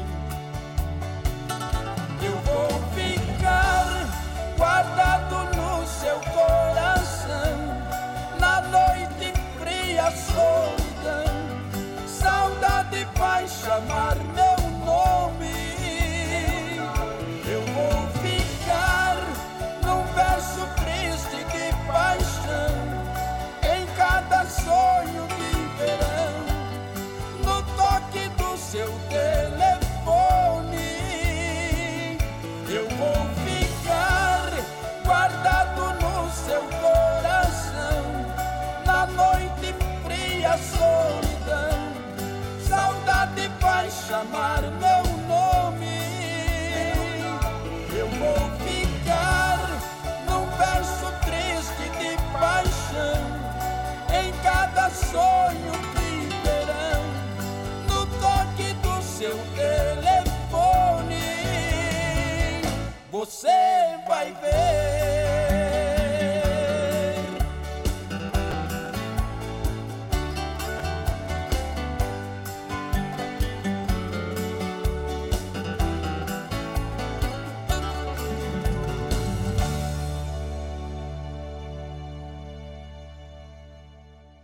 amarme.